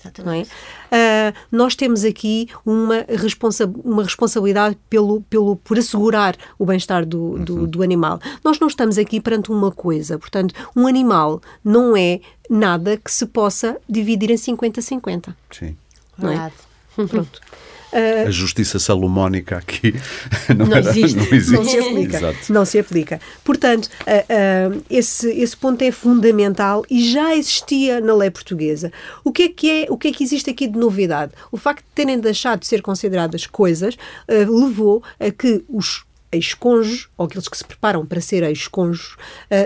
Exatamente. É? Uh, nós temos aqui uma, responsa uma responsabilidade pelo, pelo, por assegurar o bem-estar do, do, uhum. do, animal. Nós não estamos aqui perante uma coisa, portanto, um animal não é nada que se possa dividir em 50-50. Sim. Não é? Pronto. Uh, a justiça salomónica aqui não, não, era, existe. não, existe. Não se aplica. Não se aplica. Portanto, uh, uh, esse, esse ponto é fundamental e já existia na lei portuguesa. O que é que é, o que é que existe aqui de novidade? O facto de terem deixado de ser consideradas coisas levou a que os ex-cônjuges, ou aqueles que se preparam para ser ex-cônjuges,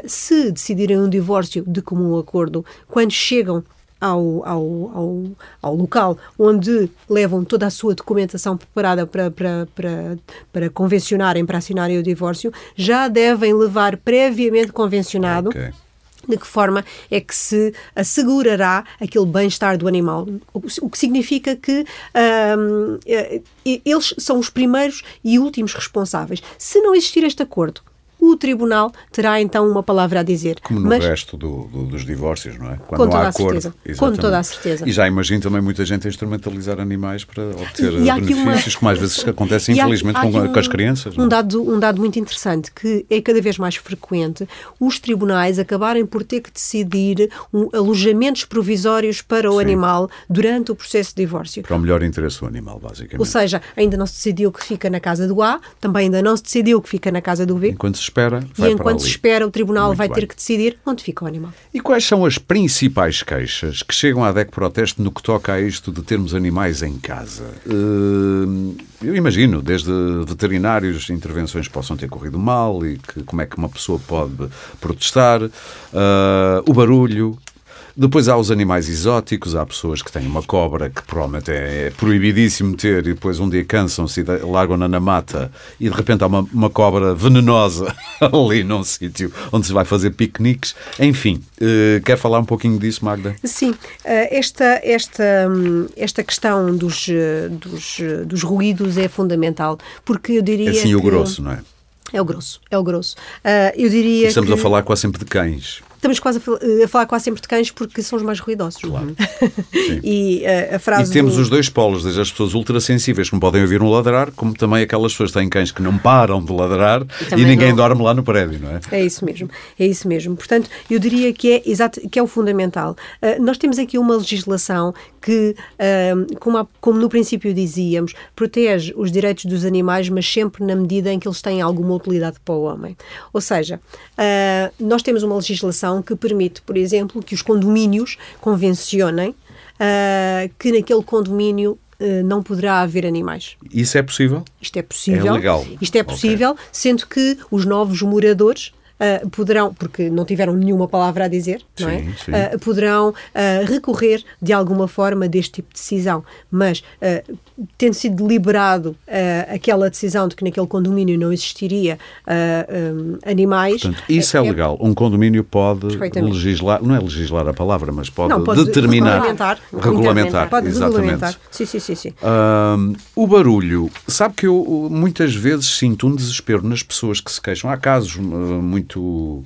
se decidirem um divórcio de comum acordo, quando chegam ao, ao, ao, ao, local onde levam toda a sua documentação preparada para, para, para, para convencionarem, para assinarem o divórcio, já devem levar previamente convencionado. Okay de que forma é que se assegurará aquele bem-estar do animal. O que significa que um, eh, eles são os primeiros e últimos responsáveis. Se não existir este acordo, o tribunal terá então uma palavra a dizer. Como no Mas, resto do, do, dos divórcios, não é? Quando com toda há acordo. Certeza. Com toda a certeza. E já imagino também muita gente a instrumentalizar animais para obter benefícios, uma... como às vezes acontece infelizmente há, há com, um, com, as crianças. Um dado, um dado muito interessante, que é cada vez mais frequente, os tribunais acabarem por ter que decidir um, alojamentos provisórios para o Sim. animal durante o processo de divórcio. Para o melhor interesse do animal, basicamente. Ou seja, ainda não se decidiu que fica na casa do A, também ainda não se decidiu que fica na casa do B. Enquanto se espera, vai E enquanto se espera, o tribunal Muito vai bem. ter que decidir onde fica o animal. E quais são as principais queixas que chegam à DEC Proteste no que toca a isto de termos animais em casa? Uh, eu imagino, desde veterinários, intervenções que possam ter corrido mal e que, como é que uma pessoa pode protestar, uh, o barulho, depois há os animais exóticos, há pessoas que têm uma cobra que provavelmente é, proibidíssimo ter e depois um dia cansam-se e largam-na na mata e de repente há uma, uma cobra venenosa ali num sítio onde se vai fazer piqueniques. Enfim, uh, quer falar um pouquinho disso, Magda? Sim, uh, esta, esta, um, esta questão dos, uh, dos, dos ruídos é fundamental, porque eu diria. É assim que... o grosso, não é? É o grosso, é o grosso. Eu diria. Estamos que... a falar quase sempre de cães. Estamos quase a, falar quase sempre de cães porque são os mais ruidosos. Claro. e uh, a frase. E temos do... os dois polos, desde as pessoas ultrassensíveis que não podem ouvir um ladrar, como também aquelas pessoas que têm cães que não param de ladrar e, e ninguém não... dorme lá no prédio, não é? É isso mesmo, é isso mesmo. Portanto, eu diria que é, exato, que é o fundamental. Uh, nós temos aqui uma legislação que, uh, como, a, como no princípio dizíamos, protege os direitos dos animais, mas sempre na medida em que eles têm alguma utilidade para o homem. Ou seja, nós temos uma legislação legislação que permite, por exemplo, que os condomínios convencionem uh, que naquele condomínio uh, não poderá haver animais. Isso é possível? Isto é possível. É legal. Isto é possível, okay. sendo que os novos moradores uh, poderão, porque não tiveram nenhuma palavra a dizer, sim, não é? Uh, poderão uh, recorrer de alguma forma deste tipo de decisão. Mas, tendo sido deliberado aquela decisão de que naquele condomínio não existiria um, animais. Portanto, isso é, é, legal. Um condomínio pode legislar, não é legislar a palavra, mas pode, não, pode determinar. Regulamentar. Regulamentar. Pode exatamente. regulamentar. Sim, sim, sim. sim. o barulho. Sabe que eu muitas vezes sinto um desespero nas pessoas que se queixam. Há casos muito muito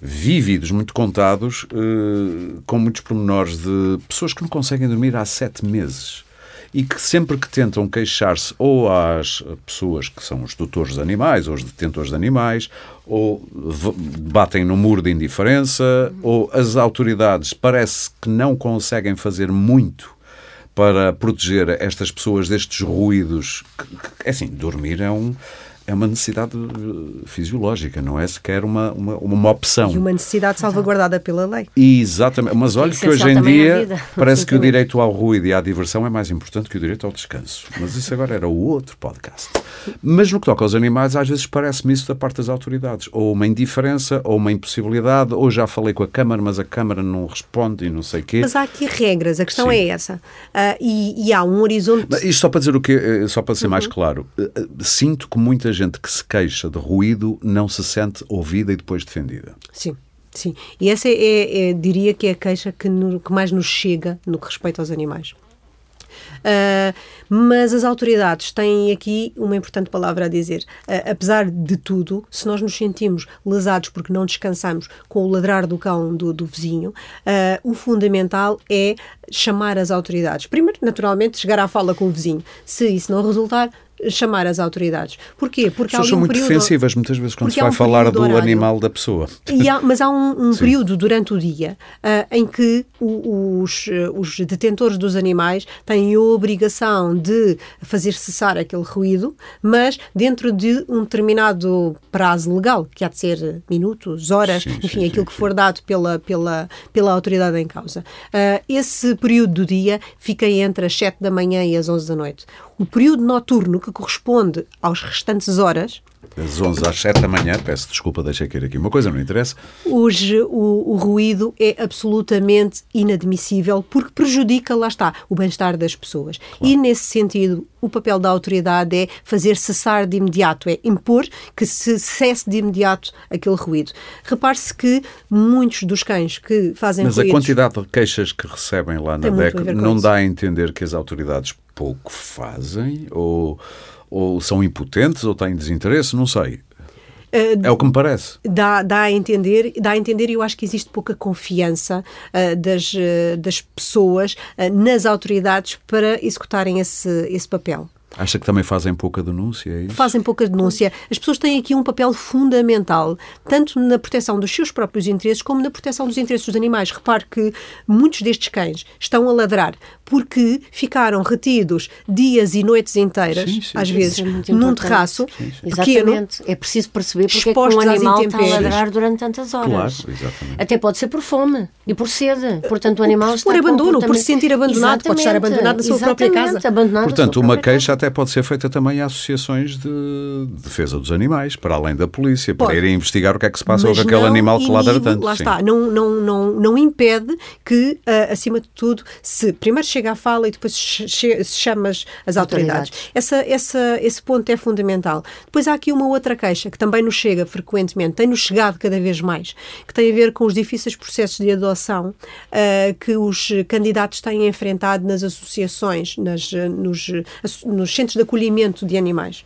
vívidos, muito contados, eh, com muitos pormenores de pessoas que não conseguem dormir há sete meses e que sempre que tentam queixar-se ou às pessoas que são os tutores de animais ou os detentores de animais, ou batem no muro de indiferença, ou as autoridades parece que não conseguem fazer muito para proteger estas pessoas destes ruídos. É assim, dormir é um é uma necessidade eh, fisiológica, não é sequer uma, uma, uma opção. E uma necessidade salvaguardada pela lei. Exatamente. Mas olha que hoje em dia parece que o direito ao ruído e à diversão é mais importante que o direito ao descanso. Mas isso agora era o outro podcast. Mas no que toca aos animais, às vezes parece-me isso da parte das autoridades. Ou uma indiferença, ou uma impossibilidade, ou já falei com a Câmara, mas a Câmara não responde e não sei o quê. Mas há aqui regras, a questão Sim. é essa. Uh, e, e, há um horizonte. Mas isto só para dizer o quê? Eh, só para ser uhum. mais claro. Uh, sinto que muita gente que se queixa de ruído não se sente ouvida e depois defendida. Sim. Sim, e essa é, é, diria que é a queixa que, no, que mais nos chega no que respeita aos animais. Uh, mas as autoridades têm aqui uma importante palavra a dizer. Uh, apesar de tudo, se nós nos sentimos lesados porque não descansamos com o ladrar do cão do, do vizinho, uh, o fundamental é chamar as autoridades. Primeiro, naturalmente, chegar à fala com o vizinho. Se isso não resultar, chamar as autoridades. Porquê? Porque há são um muito período, defensivas muitas vezes quando se vai um falar do horário. animal da pessoa. Há, mas há um, um período durante o dia uh, em que o, os, uh, os detentores dos animais têm a obrigação de fazer cessar aquele ruído, mas dentro de um determinado prazo legal, que há de ser minutos, horas, sim, enfim, sim, aquilo sim, que for dado pela, pela, pela autoridade em causa. Uh, esse período do dia fica entre as 7 da manhã e as 11 da noite. O período noturno, que corresponde às restantes horas, das 11 às 7 da manhã, peço desculpa, deixei cair aqui uma coisa, não interessa. Hoje o, o, ruído é absolutamente inadmissível porque prejudica, lá está, o bem-estar das pessoas. Claro. E nesse sentido, o papel da autoridade é fazer cessar de imediato, é impor que se cesse de imediato aquele ruído. Repare-se que muitos dos cães que fazem Mas ruídos... a quantidade de queixas que recebem lá na DEC não dá a entender que as autoridades pouco fazem ou ou são impotentes ou têm desinteresse, não sei. Uh, é o que me parece. Dá, dá a entender, dá a entender, e eu acho que existe pouca confiança uh, das, uh, das pessoas nas autoridades para executarem esse, esse papel. Acha que também fazem pouca denúncia? É fazem pouca denúncia. As pessoas têm aqui um papel fundamental, tanto na proteção dos seus próprios interesses, como na proteção dos interesses dos animais. Repare que muitos destes cães estão a ladrar porque ficaram retidos dias e noites inteiras, sim, sim, às sim, vezes, é num terraço pequeno. Exatamente. É preciso perceber porque é que um animal está a ladrar durante tantas horas. Claro, exatamente. Até pode ser por fome e por sede. Portanto, o animal por, está por abandono, por se sentir abandonado, exatamente. pode estar abandonado na sua própria casa. Abandonado Portanto, uma queixa até pode ser feita também a associações de defesa dos animais, para além da polícia, para pode. irem investigar o que é que se passa com aquele animal que ladra tanto. Lá está, não, não, não, não impede que, uh, acima de tudo, se primeiro chega à fala e depois se chamas as autoridades. autoridades. Essa, essa, esse ponto é fundamental. Depois há aqui uma outra queixa que também nos chega frequentemente, tem-nos chegado cada vez mais, que tem a ver com os difíceis processos de adoção uh, que os candidatos têm enfrentado nas associações, nas, nos, nos centros de acolhimento de animais.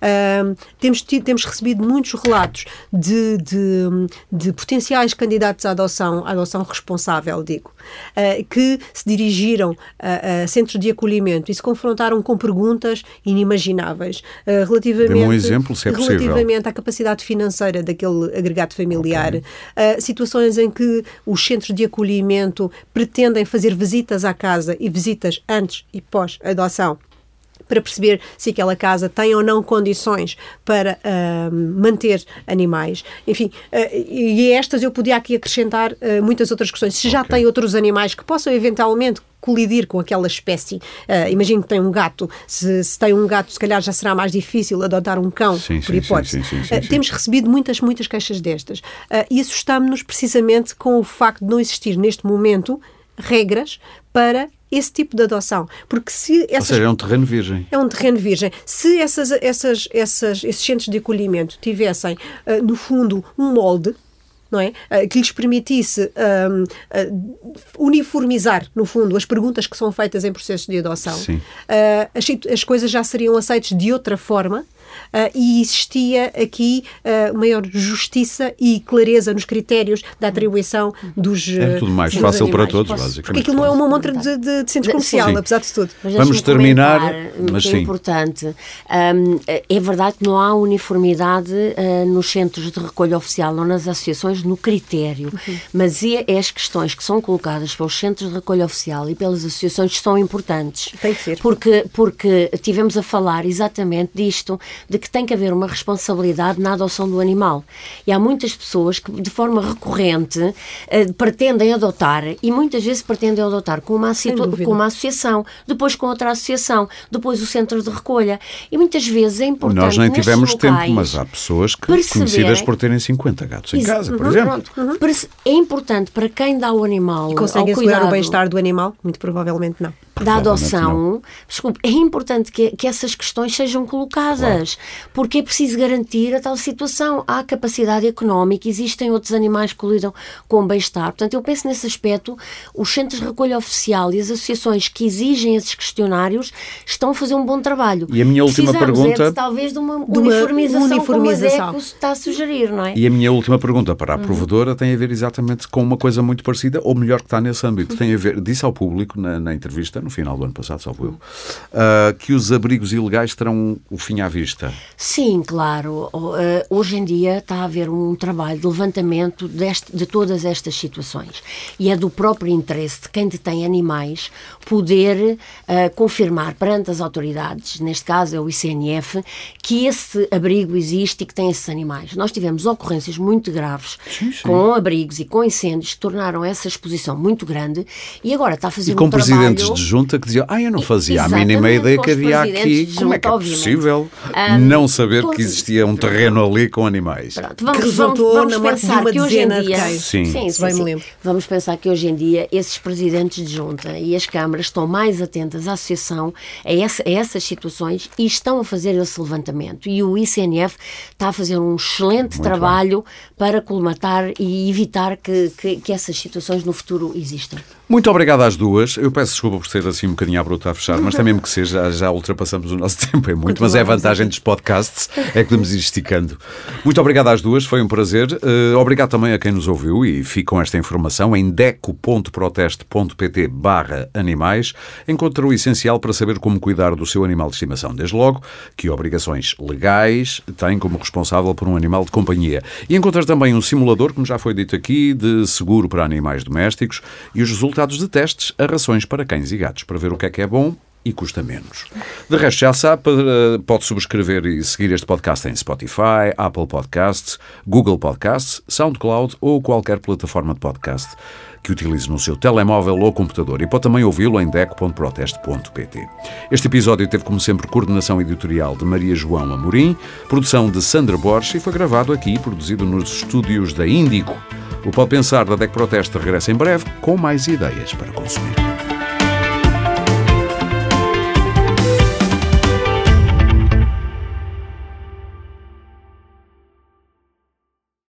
Uh, temos, tido, temos recebido muitos relatos de, de, de, potenciais candidatos à adoção, à adoção responsável, digo, uh, que se dirigiram a, a, centros de acolhimento e se confrontaram com perguntas inimagináveis uh, relativamente, um exemplo, é relativamente à capacidade financeira daquele agregado familiar, okay. situações em que os centros de acolhimento pretendem fazer visitas à casa e visitas antes e pós-adoção para perceber se aquela casa tem ou não condições para uh, manter animais. Enfim, uh, e estas eu podia aqui acrescentar uh, muitas outras questões. Se já okay. tem outros animais que possam eventualmente colidir com aquela espécie. Uh, imagino que tem um gato. Se, se, tem um gato, se calhar já será mais difícil adotar um cão, sim, por sim, hipótese. Sim, uh, temos recebido muitas, muitas queixas destas. Uh, e assustamos-nos precisamente com o facto de não existir neste momento regras para esse tipo de adoção. Porque se essas, Ou seja, é um terreno virgem. É um terreno virgem. Se essas, essas, essas, esses centros de acolhimento tivessem, uh, no fundo, um molde, não é? Uh, que lhes permitisse um, ah, uniformizar, no fundo, as perguntas que são feitas em processos de adoção, uh, as, as coisas já seriam aceitas de outra forma uh, e existia aqui uh, maior justiça e clareza nos critérios da atribuição dos. É tudo mais fácil animais. para todos, basicamente. Porque aquilo não é uma montra de, de, de centro comercial, sim. apesar de tudo. Mas Vamos terminar. Mas é sim. importante. Um, é verdade que não há uniformidade uh, nos centros de recolha oficial ou nas associações no critério, uhum. mas é, é, as questões que são colocadas pelos centros de recolha oficial e pelas associações que são importantes. Tem que ser. Porque, porque tivemos a falar exatamente disto de que tem que haver uma responsabilidade na adoção do animal. E há muitas pessoas que, de forma recorrente, uh, pretendem adotar e muitas vezes pretendem adotar com uma, com uma associação, depois com outra associação, depois o centro de recolha. E muitas vezes é importante. Nós nem tivemos tempo, mas há pessoas que, conhecidas por terem 50 gatos em casa, por uhum, exemplo. Uhum. É importante para quem dá o animal. E conseguem assegurar o bem-estar do animal? Muito provavelmente não da adoção, desculpe, é importante que, que essas questões sejam colocadas, claro. Porque é preciso garantir a tal situação. Há capacidade económica, existem outros animais que lidam com o bem-estar. Portanto, eu penso nesse aspecto, os centros de recolha oficial e as associações que exigem esses questionários estão a fazer um bom trabalho. E a minha última pergunta... É, talvez de uma, de uma uniformização, uniformização, como a DECO está a sugerir, não é? E a minha última pergunta para a uhum. provedora tem a ver exatamente com uma coisa muito parecida, ou melhor que está nesse âmbito, tem a ver, disse ao público na, na entrevista, no final do ano passado, salvo eu, uh, que os abrigos ilegais terão o fim à vista. Sim, claro. Uh, hoje em dia está a haver um trabalho de levantamento deste, de todas estas situações. E é do próprio interesse de quem detém animais poder uh, confirmar perante as autoridades, neste caso é o ICNF, que esse abrigo existe e que tem esses animais. Nós tivemos ocorrências muito graves sim, sim. com abrigos e com incêndios que tornaram essa exposição muito grande e agora está a fazer e com um presidentes trabalho... de junta que diziam, ah, eu não fazia a mínima ideia que havia aqui. Como é que é possível um, não saber que existia um terreno ali com animais? Pronto, vamos, que resultou vamos, vamos pensar que hoje em dia, sim. Sim, sim, sim, sim. Vamos pensar que hoje em dia esses presidentes de junta e as câmaras estão mais atentas à associação a, essa, a essas situações e estão a fazer esse levantamento. E o ICNF está a fazer um excelente Muito trabalho bem. para colmatar e evitar que, que, que essas situações no futuro existam. Muito obrigado às duas. Eu peço desculpa por ser assim um bocadinho abrupto a fechar, mas também que seja, já, ultrapassamos o nosso tempo, é muito, mas é a vantagem dos podcasts, é que podemos ir esticando. Muito obrigado às duas, foi um prazer. Uh, obrigado também a quem nos ouviu e fico com esta informação em deco.proteste.pt barra animais. Encontra o essencial para saber como cuidar do seu animal de estimação. Desde logo, que obrigações legais tem como responsável por um animal de companhia. E encontra também um simulador, como já foi dito aqui, de seguro para animais domésticos e os resultados resultados de testes a rações para cães e gatos, para ver o que é que é bom e custa menos. De resto, já sabe, pode subscrever e seguir este podcast em Spotify, Apple Podcasts, Google Podcasts, SoundCloud ou qualquer plataforma de podcast que utilize no seu telemóvel ou computador e pode também ouvi-lo em deco.proteste.pt. Este episódio teve, como sempre, coordenação editorial de Maria João Amorim, produção de Sandra Borges e foi gravado aqui, produzido nos estúdios da Índico. O Pode Pensar da DEC Proteste regressa em breve com mais ideias para consumir.